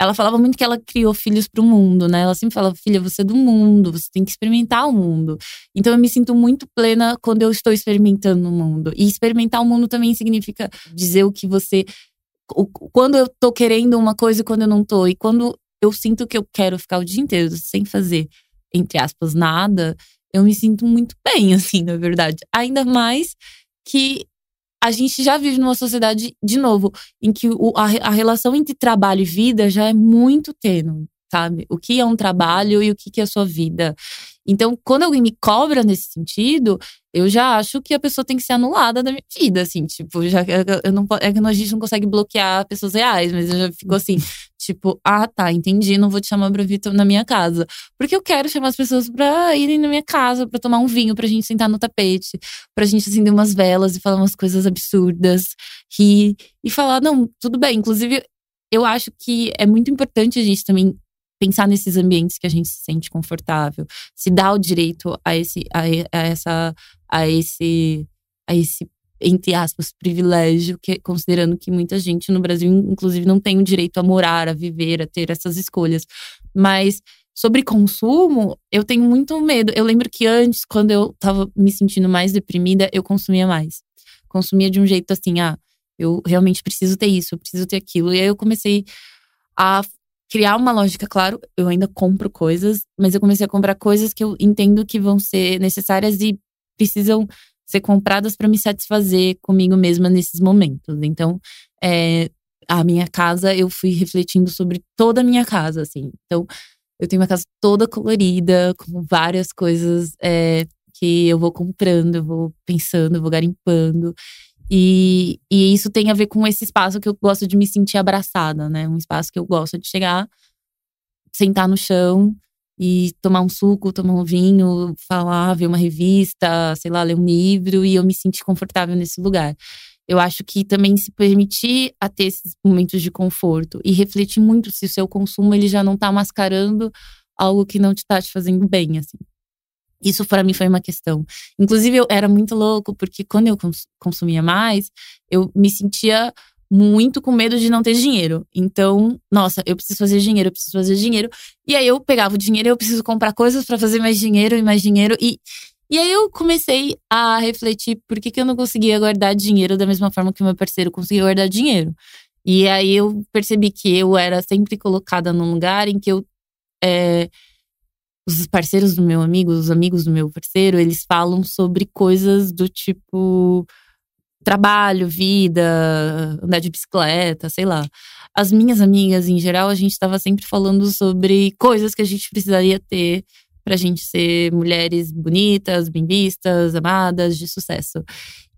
Speaker 2: ela falava muito que ela criou filhos para o mundo, né? Ela sempre falava, filha, você é do mundo, você tem que experimentar o mundo. Então eu me sinto muito plena quando eu estou experimentando o mundo. E experimentar o mundo também significa dizer o que você quando eu tô querendo uma coisa e quando eu não tô. E quando eu sinto que eu quero ficar o dia inteiro sem fazer, entre aspas, nada, eu me sinto muito bem, assim, na verdade. Ainda mais que a gente já vive numa sociedade, de novo, em que o, a, a relação entre trabalho e vida já é muito tênue sabe? O que é um trabalho e o que é a sua vida. Então, quando alguém me cobra nesse sentido, eu já acho que a pessoa tem que ser anulada da minha vida, assim, tipo, já eu não é que a gente não consegue bloquear pessoas reais, mas eu já fico assim, tipo, ah, tá, entendi, não vou te chamar pra vir na minha casa, porque eu quero chamar as pessoas pra irem na minha casa, pra tomar um vinho, pra gente sentar no tapete, pra gente acender umas velas e falar umas coisas absurdas, rir e falar, não, tudo bem, inclusive eu acho que é muito importante a gente também pensar nesses ambientes que a gente se sente confortável, se dá o direito a esse, a, a essa, a esse, a esse entre aspas, privilégio, que, considerando que muita gente no Brasil, inclusive, não tem o direito a morar, a viver, a ter essas escolhas. Mas sobre consumo, eu tenho muito medo. Eu lembro que antes, quando eu tava me sentindo mais deprimida, eu consumia mais. Consumia de um jeito assim, ah, eu realmente preciso ter isso, eu preciso ter aquilo. E aí eu comecei a criar uma lógica, claro, eu ainda compro coisas, mas eu comecei a comprar coisas que eu entendo que vão ser necessárias e precisam ser compradas para me satisfazer comigo mesma nesses momentos. Então, é, a minha casa, eu fui refletindo sobre toda a minha casa, assim. Então, eu tenho uma casa toda colorida, com várias coisas é, que eu vou comprando, eu vou pensando, eu vou garimpando. E, e isso tem a ver com esse espaço que eu gosto de me sentir abraçada, né? Um espaço que eu gosto de chegar, sentar no chão e tomar um suco, tomar um vinho, falar, ver uma revista, sei lá, ler um livro e eu me sentir confortável nesse lugar. Eu acho que também se permitir a ter esses momentos de conforto e refletir muito se o seu consumo ele já não está mascarando algo que não te está te fazendo bem, assim. Isso para mim foi uma questão. Inclusive eu era muito louco porque quando eu consumia mais, eu me sentia muito com medo de não ter dinheiro. Então, nossa, eu preciso fazer dinheiro, eu preciso fazer dinheiro. E aí eu pegava o dinheiro, eu preciso comprar coisas para fazer mais dinheiro e mais dinheiro e e aí eu comecei a refletir por que, que eu não conseguia guardar dinheiro da mesma forma que meu parceiro conseguia guardar dinheiro. E aí eu percebi que eu era sempre colocada num lugar em que eu. É, os parceiros do meu amigo, os amigos do meu parceiro, eles falam sobre coisas do tipo trabalho, vida, andar de bicicleta, sei lá. As minhas amigas, em geral, a gente estava sempre falando sobre coisas que a gente precisaria ter pra gente ser mulheres bonitas, bem vistas, amadas, de sucesso.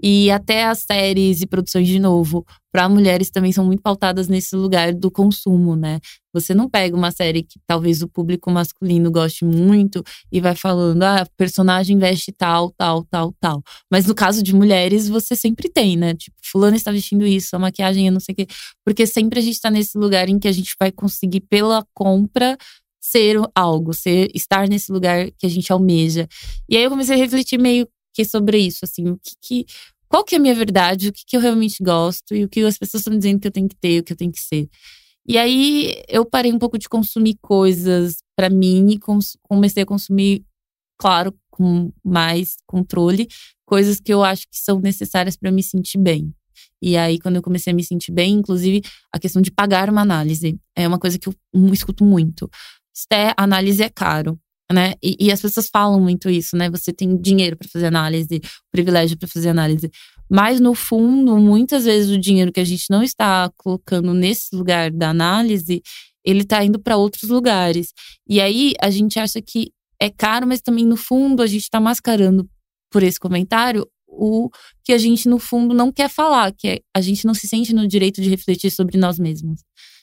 Speaker 2: E até as séries e produções de novo, para mulheres também são muito pautadas nesse lugar do consumo, né? Você não pega uma série que talvez o público masculino goste muito e vai falando, ah, personagem veste tal, tal, tal, tal. Mas no caso de mulheres, você sempre tem, né? Tipo, fulano está vestindo isso, a maquiagem, eu não sei o quê. Porque sempre a gente tá nesse lugar em que a gente vai conseguir, pela compra, ser algo, ser estar nesse lugar que a gente almeja. E aí eu comecei a refletir meio que sobre isso, assim, o que, que qual que é a minha verdade, o que, que eu realmente gosto e o que as pessoas estão dizendo que eu tenho que ter, o que eu tenho que ser. E aí eu parei um pouco de consumir coisas para mim e comecei a consumir, claro, com mais controle, coisas que eu acho que são necessárias para me sentir bem. E aí, quando eu comecei a me sentir bem, inclusive, a questão de pagar uma análise é uma coisa que eu escuto muito. Sté, análise é caro. Né? E, e, as pessoas falam muito isso, né? Você tem dinheiro para fazer análise, privilégio para fazer análise. Mas no fundo, muitas vezes o dinheiro que a gente não está colocando nesse lugar da análise, ele está indo para outros lugares. E aí a gente acha que é caro, mas também no fundo a gente está mascarando por esse comentário o que a gente no fundo não quer falar, que é a gente não se sente no direito de refletir sobre nós mesmos.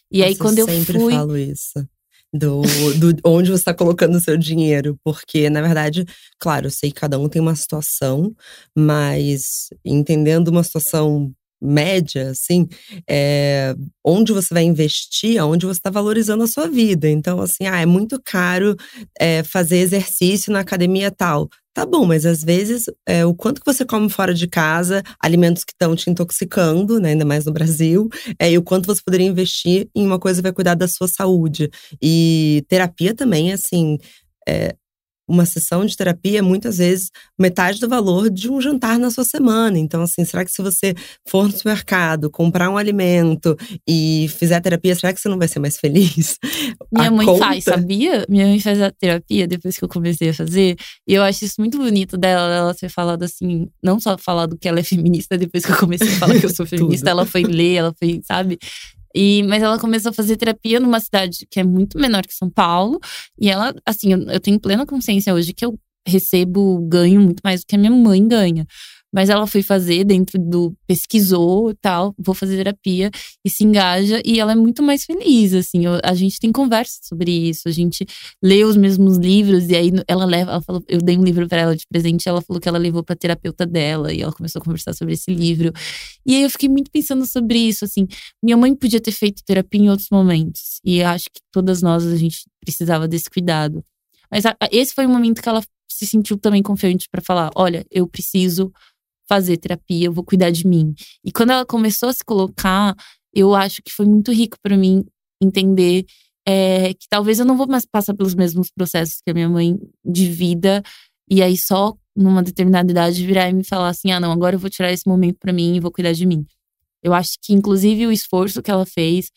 Speaker 2: E
Speaker 1: Nossa,
Speaker 2: aí quando eu,
Speaker 1: eu sempre
Speaker 2: fui
Speaker 1: falo isso do, do onde você está colocando o seu dinheiro. Porque, na verdade, claro, eu sei que cada um tem uma situação, mas entendendo uma situação média, assim, é, onde você vai investir, aonde você está valorizando a sua vida. Então, assim, ah, é muito caro é, fazer exercício na academia tal. Tá bom, mas às vezes é, o quanto que você come fora de casa, alimentos que estão te intoxicando, né, ainda mais no Brasil, é, e o quanto você poderia investir em uma coisa que vai cuidar da sua saúde. E terapia também, assim, é, uma sessão de terapia é muitas vezes metade do valor de um jantar na sua semana. Então, assim, será que se você for no supermercado, comprar um alimento e fizer terapia, será que você não vai ser mais feliz?
Speaker 2: Minha
Speaker 1: a
Speaker 2: mãe
Speaker 1: conta...
Speaker 2: faz, sabia? Minha mãe faz a terapia depois que eu comecei a fazer. E eu acho isso muito bonito dela, ela ter falado assim, não só falado que ela é feminista depois que eu comecei a falar que eu sou feminista, ela foi ler, ela foi, sabe? E, mas ela começou a fazer terapia numa cidade que é muito menor que São Paulo. E ela, assim, eu, eu tenho plena consciência hoje que eu recebo, ganho muito mais do que a minha mãe ganha. Mas ela foi fazer dentro do. pesquisou tal, vou fazer terapia e se engaja e ela é muito mais feliz, assim. Eu, a gente tem conversa sobre isso, a gente lê os mesmos livros e aí ela leva. Ela falou, eu dei um livro para ela de presente, ela falou que ela levou pra terapeuta dela e ela começou a conversar sobre esse livro. E aí eu fiquei muito pensando sobre isso, assim. Minha mãe podia ter feito terapia em outros momentos e acho que todas nós a gente precisava desse cuidado. Mas a, esse foi o momento que ela se sentiu também confiante para falar: olha, eu preciso fazer terapia, eu vou cuidar de mim. E quando ela começou a se colocar, eu acho que foi muito rico para mim entender é, que talvez eu não vou mais passar pelos mesmos processos que a minha mãe de vida e aí só numa determinada idade virar e me falar assim: "Ah, não, agora eu vou tirar esse momento para mim e vou cuidar de mim". Eu acho que inclusive o esforço que ela fez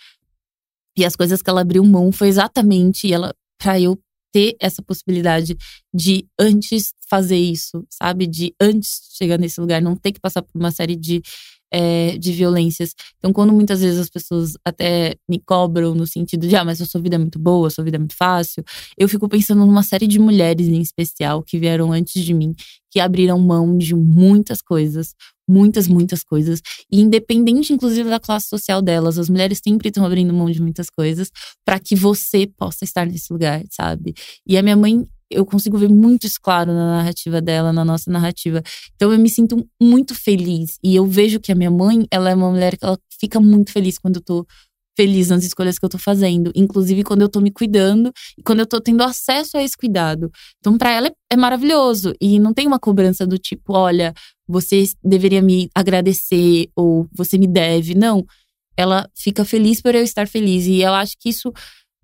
Speaker 2: e as coisas que ela abriu mão foi exatamente ela para eu ter essa possibilidade de antes fazer isso, sabe? De antes chegar nesse lugar, não ter que passar por uma série de é, de violências. Então, quando muitas vezes as pessoas até me cobram no sentido de, ah, mas a sua vida é muito boa, a sua vida é muito fácil, eu fico pensando numa série de mulheres em especial que vieram antes de mim, que abriram mão de muitas coisas, muitas, muitas coisas. E independente, inclusive, da classe social delas, as mulheres sempre estão abrindo mão de muitas coisas para que você possa estar nesse lugar, sabe? E a minha mãe eu consigo ver muito isso claro na narrativa dela, na nossa narrativa. Então eu me sinto muito feliz. E eu vejo que a minha mãe, ela é uma mulher que ela fica muito feliz quando eu tô feliz nas escolhas que eu tô fazendo. Inclusive quando eu tô me cuidando e quando eu tô tendo acesso a esse cuidado. Então para ela é, é maravilhoso. E não tem uma cobrança do tipo, olha, você deveria me agradecer ou você me deve. Não. Ela fica feliz por eu estar feliz. E eu acho que isso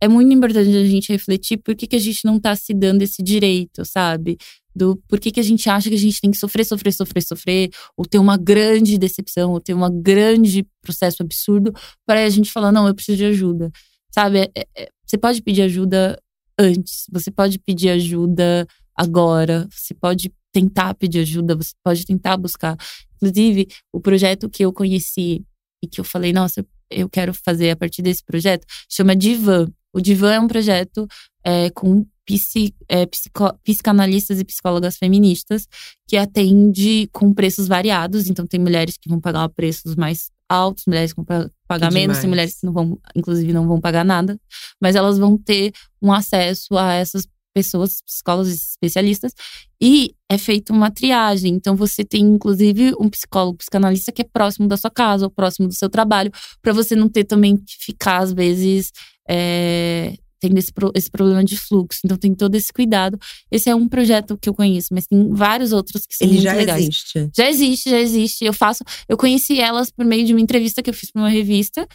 Speaker 2: é muito importante a gente refletir por que, que a gente não tá se dando esse direito, sabe? Do por que, que a gente acha que a gente tem que sofrer, sofrer, sofrer, sofrer, ou ter uma grande decepção, ou ter um grande processo absurdo, para a gente falar, não, eu preciso de ajuda. Sabe? É, é, é, você pode pedir ajuda antes, você pode pedir ajuda agora, você pode tentar pedir ajuda, você pode tentar buscar. Inclusive, o projeto que eu conheci e que eu falei, nossa, eu quero fazer a partir desse projeto, chama Divan. O Divan é um projeto é, com psi, é, psico, psicanalistas e psicólogas feministas que atende com preços variados. Então, tem mulheres que vão pagar preços mais altos, mulheres que vão pagar que menos, tem mulheres que não vão, inclusive, não vão pagar nada, mas elas vão ter um acesso a essas pessoas, psicólogos especialistas, e é feita uma triagem. Então, você tem, inclusive, um psicólogo, psicanalista que é próximo da sua casa ou próximo do seu trabalho, para você não ter também que ficar, às vezes, é, tendo esse, esse problema de fluxo. Então, tem todo esse cuidado. Esse é um projeto que eu conheço, mas tem vários outros que são
Speaker 1: Ele
Speaker 2: muito
Speaker 1: já
Speaker 2: legais.
Speaker 1: existe.
Speaker 2: Já existe, já existe. Eu faço. Eu conheci elas por meio de uma entrevista que eu fiz para uma revista.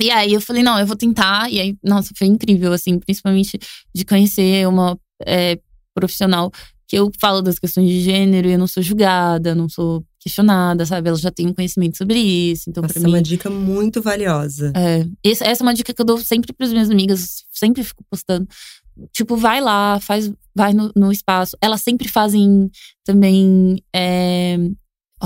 Speaker 2: E aí eu falei, não, eu vou tentar. E aí, nossa, foi incrível, assim, principalmente de conhecer uma é, profissional que eu falo das questões de gênero e eu não sou julgada, não sou questionada, sabe? Ela já tem um conhecimento sobre isso. Então,
Speaker 1: Essa
Speaker 2: pra
Speaker 1: é
Speaker 2: mim.
Speaker 1: uma dica muito valiosa.
Speaker 2: É, essa, essa é uma dica que eu dou sempre para as minhas amigas, sempre fico postando. Tipo, vai lá, faz, vai no, no espaço. Elas sempre fazem também é,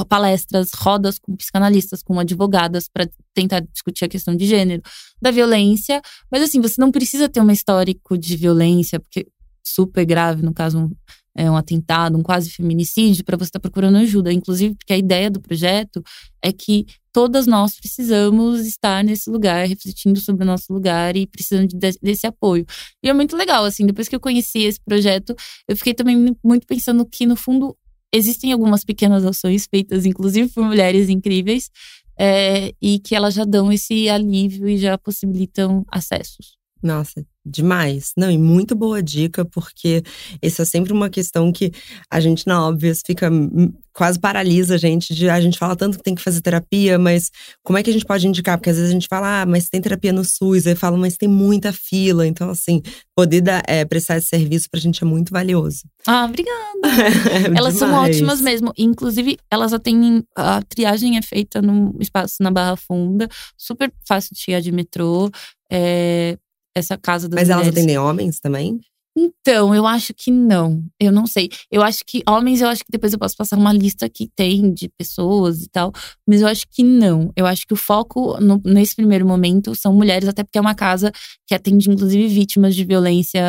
Speaker 2: palestras, rodas com psicanalistas, com advogadas para tentar discutir a questão de gênero, da violência. Mas assim, você não precisa ter um histórico de violência, porque super grave, no caso, um, é, um atentado, um quase feminicídio, para você estar tá procurando ajuda. Inclusive, porque a ideia do projeto é que todas nós precisamos estar nesse lugar, refletindo sobre o nosso lugar e precisando de, desse apoio. E é muito legal, assim, depois que eu conheci esse projeto, eu fiquei também muito pensando que, no fundo, existem algumas pequenas ações feitas, inclusive por mulheres incríveis, é, e que elas já dão esse alívio e já possibilitam acessos.
Speaker 1: Nossa, demais. Não, e muito boa dica, porque essa é sempre uma questão que a gente, na óbvia, fica hum, quase paralisa a gente de a gente fala tanto que tem que fazer terapia, mas como é que a gente pode indicar? Porque às vezes a gente fala, ah, mas tem terapia no SUS, aí fala, mas tem muita fila. Então, assim, poder dar, é, prestar esse serviço pra gente é muito valioso.
Speaker 2: Ah, obrigada.
Speaker 1: é
Speaker 2: elas são ótimas mesmo. Inclusive, elas atendem. A triagem é feita num espaço na Barra Funda, super fácil de chegar de metrô. É, essa casa das
Speaker 1: Mas
Speaker 2: mulheres.
Speaker 1: elas atendem homens também?
Speaker 2: Então, eu acho que não. Eu não sei. Eu acho que homens, eu acho que depois eu posso passar uma lista que tem de pessoas e tal. Mas eu acho que não. Eu acho que o foco no, nesse primeiro momento são mulheres, até porque é uma casa que atende, inclusive, vítimas de violência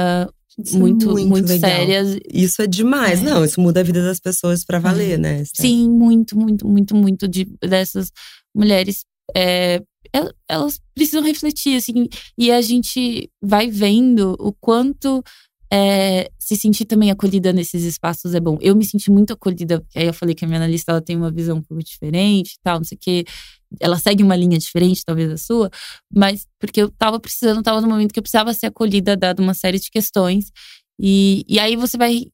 Speaker 1: Isso é
Speaker 2: muito, muito,
Speaker 1: muito legal.
Speaker 2: sérias.
Speaker 1: Isso é demais.
Speaker 2: É.
Speaker 1: Não, isso muda a vida das pessoas pra valer,
Speaker 2: É.
Speaker 1: né? Esther?
Speaker 2: Sim, muito, muito, muito, muito de, dessas mulheres. El- elas precisam refletir, assim, e a gente vai vendo o quanto é, se sentir também acolhida nesses espaços é bom. Eu me senti muito acolhida, porque aí eu falei que a minha analista ela tem uma visão um pouco diferente e tal, não sei o quê. Ela segue uma linha diferente, talvez, da sua, mas porque eu tava precisando, tava no momento que eu precisava ser acolhida, dada uma série de questões. E, e aí você vai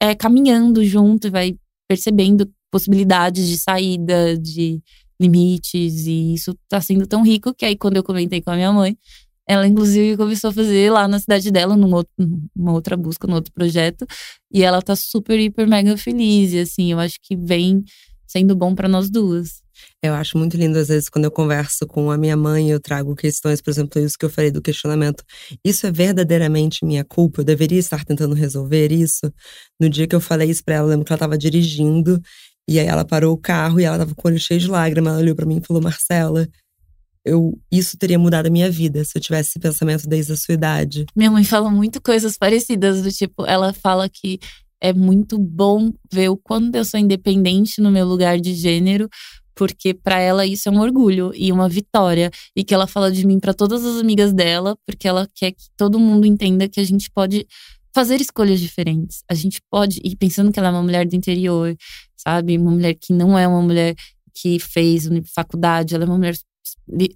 Speaker 2: é, caminhando junto e vai percebendo possibilidades de saída, de limites, e isso tá sendo tão rico que aí quando eu comentei com a minha mãe, ela inclusive começou a fazer lá na cidade dela, numa outra busca, num outro projeto, e ela tá super, hiper, mega feliz, e assim, eu acho que vem sendo bom para nós duas.
Speaker 1: Eu acho muito lindo, às vezes, quando eu converso com a minha mãe, eu trago questões, por exemplo, isso que eu falei do questionamento. Isso é verdadeiramente minha culpa? Eu deveria estar tentando resolver isso? No dia que eu falei isso pra ela, eu lembro que ela estava dirigindo, e aí ela parou o carro e ela tava com o olho cheio de lágrimas. Ela olhou para mim e falou: Marcela, eu, isso teria mudado a minha vida se eu tivesse esse pensamento desde a sua idade.
Speaker 2: Minha mãe fala muito coisas parecidas, do tipo, ela fala que é muito bom ver o quanto eu sou independente no meu lugar de gênero, porque para ela isso é um orgulho e uma vitória e que ela fala de mim para todas as amigas dela, porque ela quer que todo mundo entenda que a gente pode fazer escolhas diferentes. A gente pode e pensando que ela é uma mulher do interior, sabe, uma mulher que não é uma mulher que fez faculdade, ela é uma mulher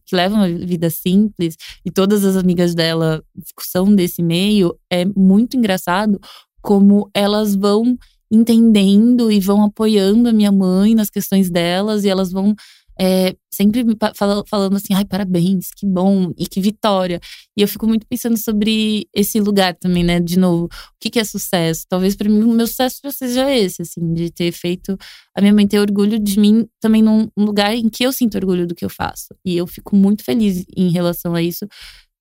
Speaker 2: que leva uma vida simples. E todas as amigas dela são desse meio, é muito engraçado como elas vão entendendo e vão apoiando a minha mãe nas questões delas. E elas vão é, sempre me fal falando assim, ai, parabéns, que bom e que vitória. E eu fico muito pensando sobre esse lugar também, né? De novo, o que, que é sucesso? Talvez para mim o meu sucesso já seja esse, assim, de ter feito a minha mãe ter orgulho de mim também num lugar em que eu sinto orgulho do que eu faço. E eu fico muito feliz em relação a isso,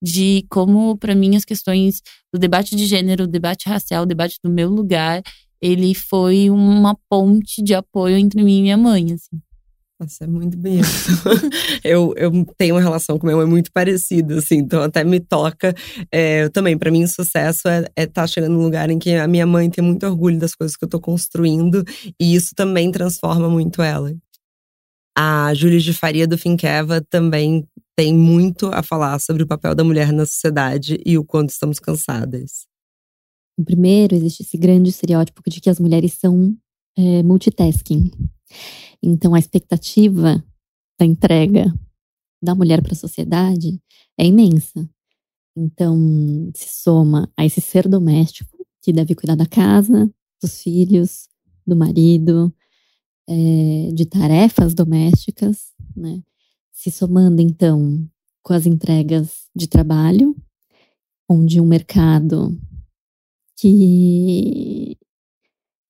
Speaker 2: de como, para mim, as questões do debate de gênero, o debate racial, o debate do meu lugar, ele foi uma ponte de apoio entre mim e minha mãe, assim.
Speaker 1: Nossa, é muito bonito. eu, eu tenho uma relação com minha mãe muito parecida, assim, então até me toca. É, também, para mim, sucesso é estar é tá chegando num lugar em que a minha mãe tem muito orgulho das coisas que eu tô construindo, e isso também transforma muito ela. A Júlia de Faria do Finqueva também tem muito a falar sobre o papel da mulher na sociedade e o quanto estamos cansadas.
Speaker 4: Primeiro, existe esse grande estereótipo de que as mulheres são é, multitasking. Então, a expectativa da entrega da mulher para a sociedade é imensa. Então, se soma a esse ser doméstico que deve cuidar da casa, dos filhos, do marido, é, de tarefas domésticas, né? Se somando, então, com as entregas de trabalho, onde um mercado que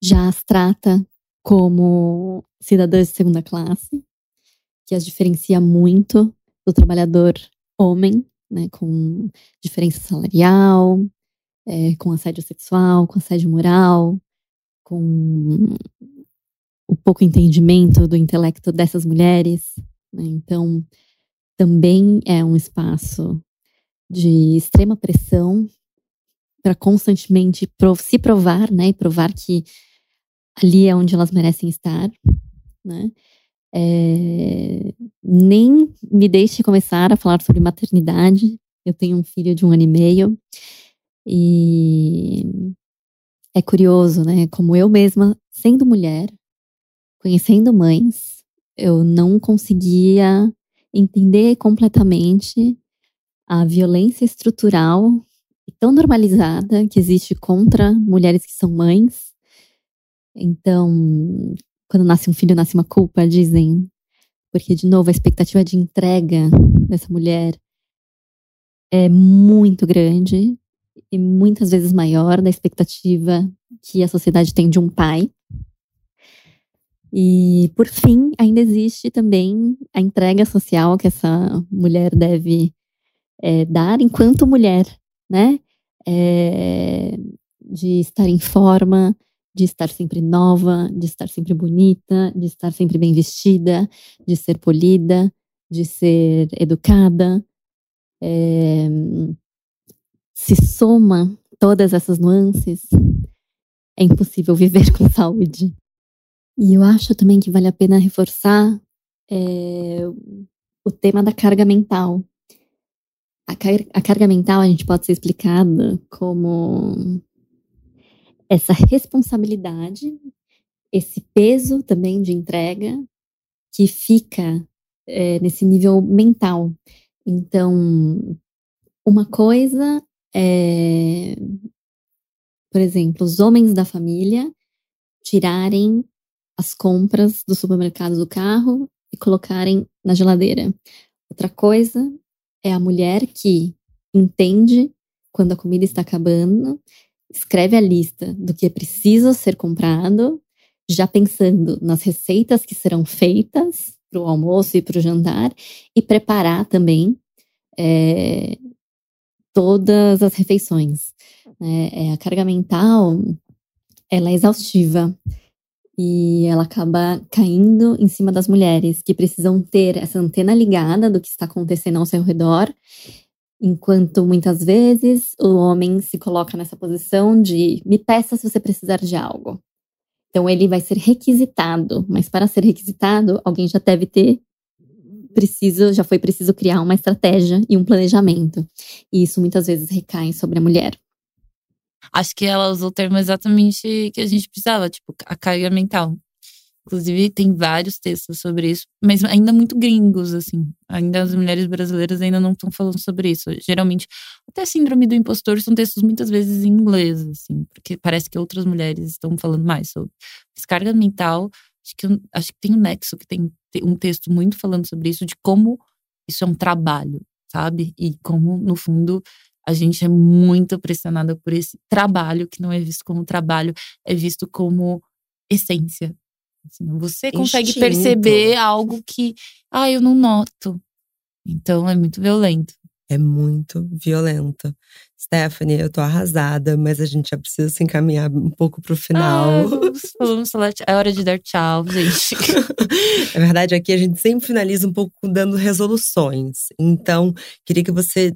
Speaker 4: já as trata como cidadãs de segunda classe, que as diferencia muito do trabalhador homem, né, com diferença salarial, é, com assédio sexual, com assédio moral, com o pouco entendimento do intelecto dessas mulheres. Né? Então, também é um espaço de extrema pressão para constantemente se provar, né, e provar que ali é onde elas merecem estar, né? É, nem me deixe começar a falar sobre maternidade. Eu tenho um filho de um ano e meio e é curioso, né? Como eu mesma, sendo mulher, conhecendo mães, eu não conseguia entender completamente a violência estrutural tão normalizada que existe contra mulheres que são mães então, quando nasce um filho, nasce uma culpa, dizem. Porque, de novo, a expectativa de entrega dessa mulher é muito grande e muitas vezes maior da expectativa que a sociedade tem de um pai. E, por fim, ainda existe também a entrega social que essa mulher deve é, dar enquanto mulher, né? É, de estar em forma, de estar sempre nova, de estar sempre bonita, de estar sempre bem vestida, de ser polida, de ser educada. É, se soma todas essas nuances, é impossível viver com saúde. E eu acho também que vale a pena reforçar é, o tema da carga mental. A, car a carga mental a gente pode ser explicada como essa responsabilidade, esse peso também de entrega que fica é, nesse nível mental. Então, uma coisa é, por exemplo, os homens da família tirarem as compras do supermercado do carro e colocarem na geladeira. Outra coisa é a mulher que entende quando a comida está acabando escreve a lista do que é preciso ser comprado, já pensando nas receitas que serão feitas para o almoço e para o jantar, e preparar também é, todas as refeições. É, a carga mental ela é exaustiva e ela acaba caindo em cima das mulheres que precisam ter essa antena ligada do que está acontecendo ao seu redor, enquanto muitas vezes o homem se coloca nessa posição de me peça se você precisar de algo. Então ele vai ser requisitado, mas para ser requisitado, alguém já deve ter preciso, já foi preciso criar uma estratégia e um planejamento. E isso muitas vezes recai sobre a mulher.
Speaker 2: Acho que ela usou o termo exatamente que a gente precisava, tipo, a carga mental. Inclusive, tem vários textos sobre isso, mas ainda muito gringos, assim. Ainda as mulheres brasileiras ainda não estão falando sobre isso. Geralmente, até síndrome do impostor são textos muitas vezes em inglês, assim, porque parece que outras mulheres estão falando mais sobre. Descarga mental, acho que, acho que tem um Nexo que tem um texto muito falando sobre isso, de como isso é um trabalho, sabe? E como, no fundo, a gente é muito pressionada por esse trabalho que não é visto como trabalho, é visto como essência. Assim, você consegue Instinto. perceber algo que, ah, eu não noto. Então é muito violento.
Speaker 1: É muito violento. Stephanie, eu tô arrasada, mas a gente já precisa se encaminhar um pouco pro final. Ah,
Speaker 2: vamos, vamos falar, é hora de dar tchau, gente.
Speaker 1: Na verdade, aqui a gente sempre finaliza um pouco dando resoluções. Então, queria que você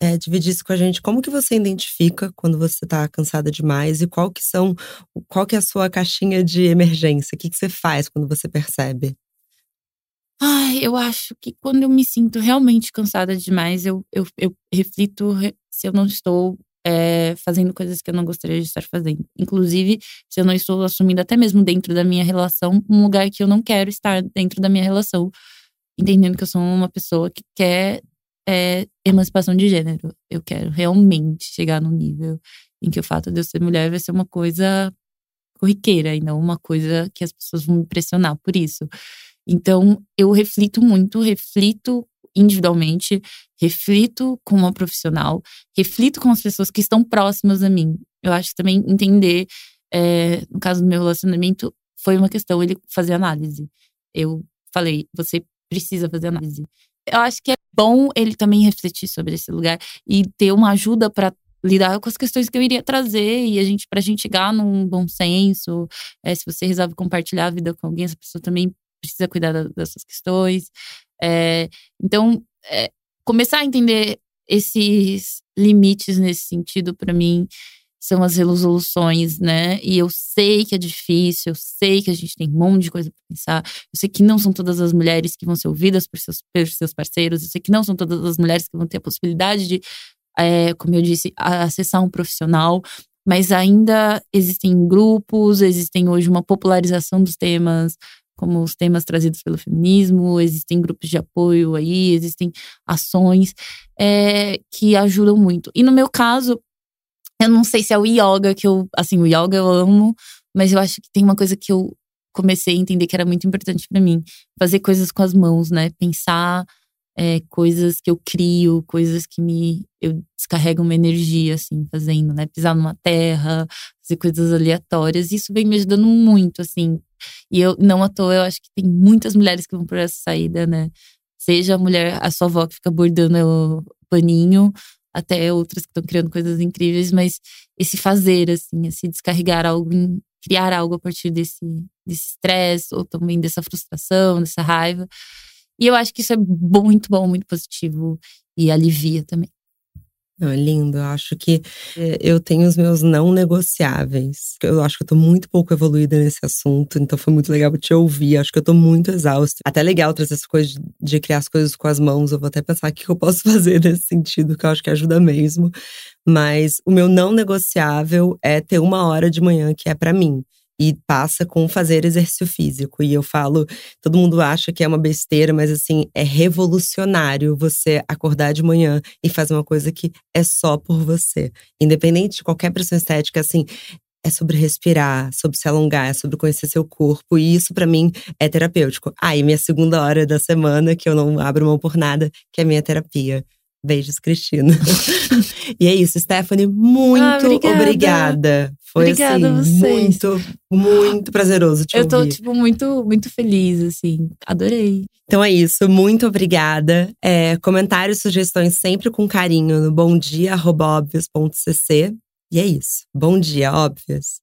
Speaker 1: é, dividisse com a gente como que você identifica quando você está cansada demais e qual que são, qual que é a sua caixinha de emergência, o que, que você faz quando você percebe?
Speaker 2: Ai, eu acho que quando eu me sinto realmente cansada demais, eu, eu, eu reflito se eu não estou é, fazendo coisas que eu não gostaria de estar fazendo. Inclusive, se eu não estou assumindo, até mesmo dentro da minha relação, um lugar que eu não quero estar dentro da minha relação. Entendendo que eu sou uma pessoa que quer é emancipação de gênero. Eu quero realmente chegar no nível em que o fato de eu ser mulher vai ser uma coisa corriqueira e não uma coisa que as pessoas vão me pressionar por isso. Então, eu reflito muito, reflito individualmente, reflito com uma profissional, reflito com as pessoas que estão próximas a mim. Eu acho também entender, é, no caso do meu relacionamento, foi uma questão ele fazer análise. Eu falei, você precisa fazer análise eu acho que é bom ele também refletir sobre esse lugar e ter uma ajuda para lidar com as questões que eu iria trazer e a gente para a gente chegar num bom senso. É, se você resolve compartilhar a vida com alguém, essa pessoa também precisa cuidar da, dessas questões. É, então, é, começar a entender esses limites nesse sentido para mim são as resoluções, né? E eu sei que é difícil, eu sei que a gente tem um monte de coisa para pensar. Eu sei que não são todas as mulheres que vão ser ouvidas por seus, por seus parceiros, eu sei que não são todas as mulheres que vão ter a possibilidade de, é, como eu disse, acessar um profissional. Mas ainda existem grupos, existem hoje uma popularização dos temas, como os temas trazidos pelo feminismo, existem grupos de apoio aí, existem ações é, que ajudam muito. E no meu caso, eu não sei se é o yoga que eu. Assim, o yoga eu amo, mas eu acho que tem uma coisa que eu comecei a entender que era muito importante para mim: fazer coisas com as mãos, né? Pensar é, coisas que eu crio, coisas que me. Eu descarrego uma energia, assim, fazendo, né? Pisar numa terra, fazer coisas aleatórias. Isso vem me ajudando muito, assim. E eu, não à toa, eu acho que tem muitas mulheres que vão por essa saída, né? Seja a mulher, a sua avó que fica bordando o paninho, até outras que estão criando coisas incríveis, mas esse fazer, assim, esse descarregar algo, criar algo a partir desse estresse, ou também dessa frustração, dessa raiva. E eu acho que isso é muito bom, muito positivo e alivia também.
Speaker 1: Não, é lindo. Eu acho que é, eu tenho os meus não negociáveis. Eu acho que eu tô muito pouco evoluída nesse assunto, então foi muito legal te ouvir. Acho que eu tô muito exausta. Até legal trazer essa coisa de, de criar as coisas com as mãos. Eu vou até pensar o que eu posso fazer nesse sentido, que eu acho que ajuda mesmo. Mas o meu não negociável é ter uma hora de manhã que é para mim e passa com fazer exercício físico. E eu falo, todo mundo acha que é uma besteira, mas assim, é revolucionário você acordar de manhã e fazer uma coisa que é só por você. Independente de qualquer pressão estética, assim, é sobre respirar, sobre se alongar, é sobre conhecer seu corpo. E isso para mim é terapêutico. Ah, minha segunda hora da semana, que eu não abro mão por nada, que é minha terapia. Beijos, Cristina. e é isso, Stephanie, muito
Speaker 2: Ah, obrigada.
Speaker 1: obrigada. Foi
Speaker 2: Obrigada
Speaker 1: assim, muito, muito prazeroso te
Speaker 2: Eu tô,
Speaker 1: ouvir.
Speaker 2: tipo, muito, muito feliz, assim. Adorei.
Speaker 1: Então é isso, muito obrigada. É, comentários, sugestões sempre com carinho no bomdia.óbvios.cc. E é isso. Bom dia, óbvios.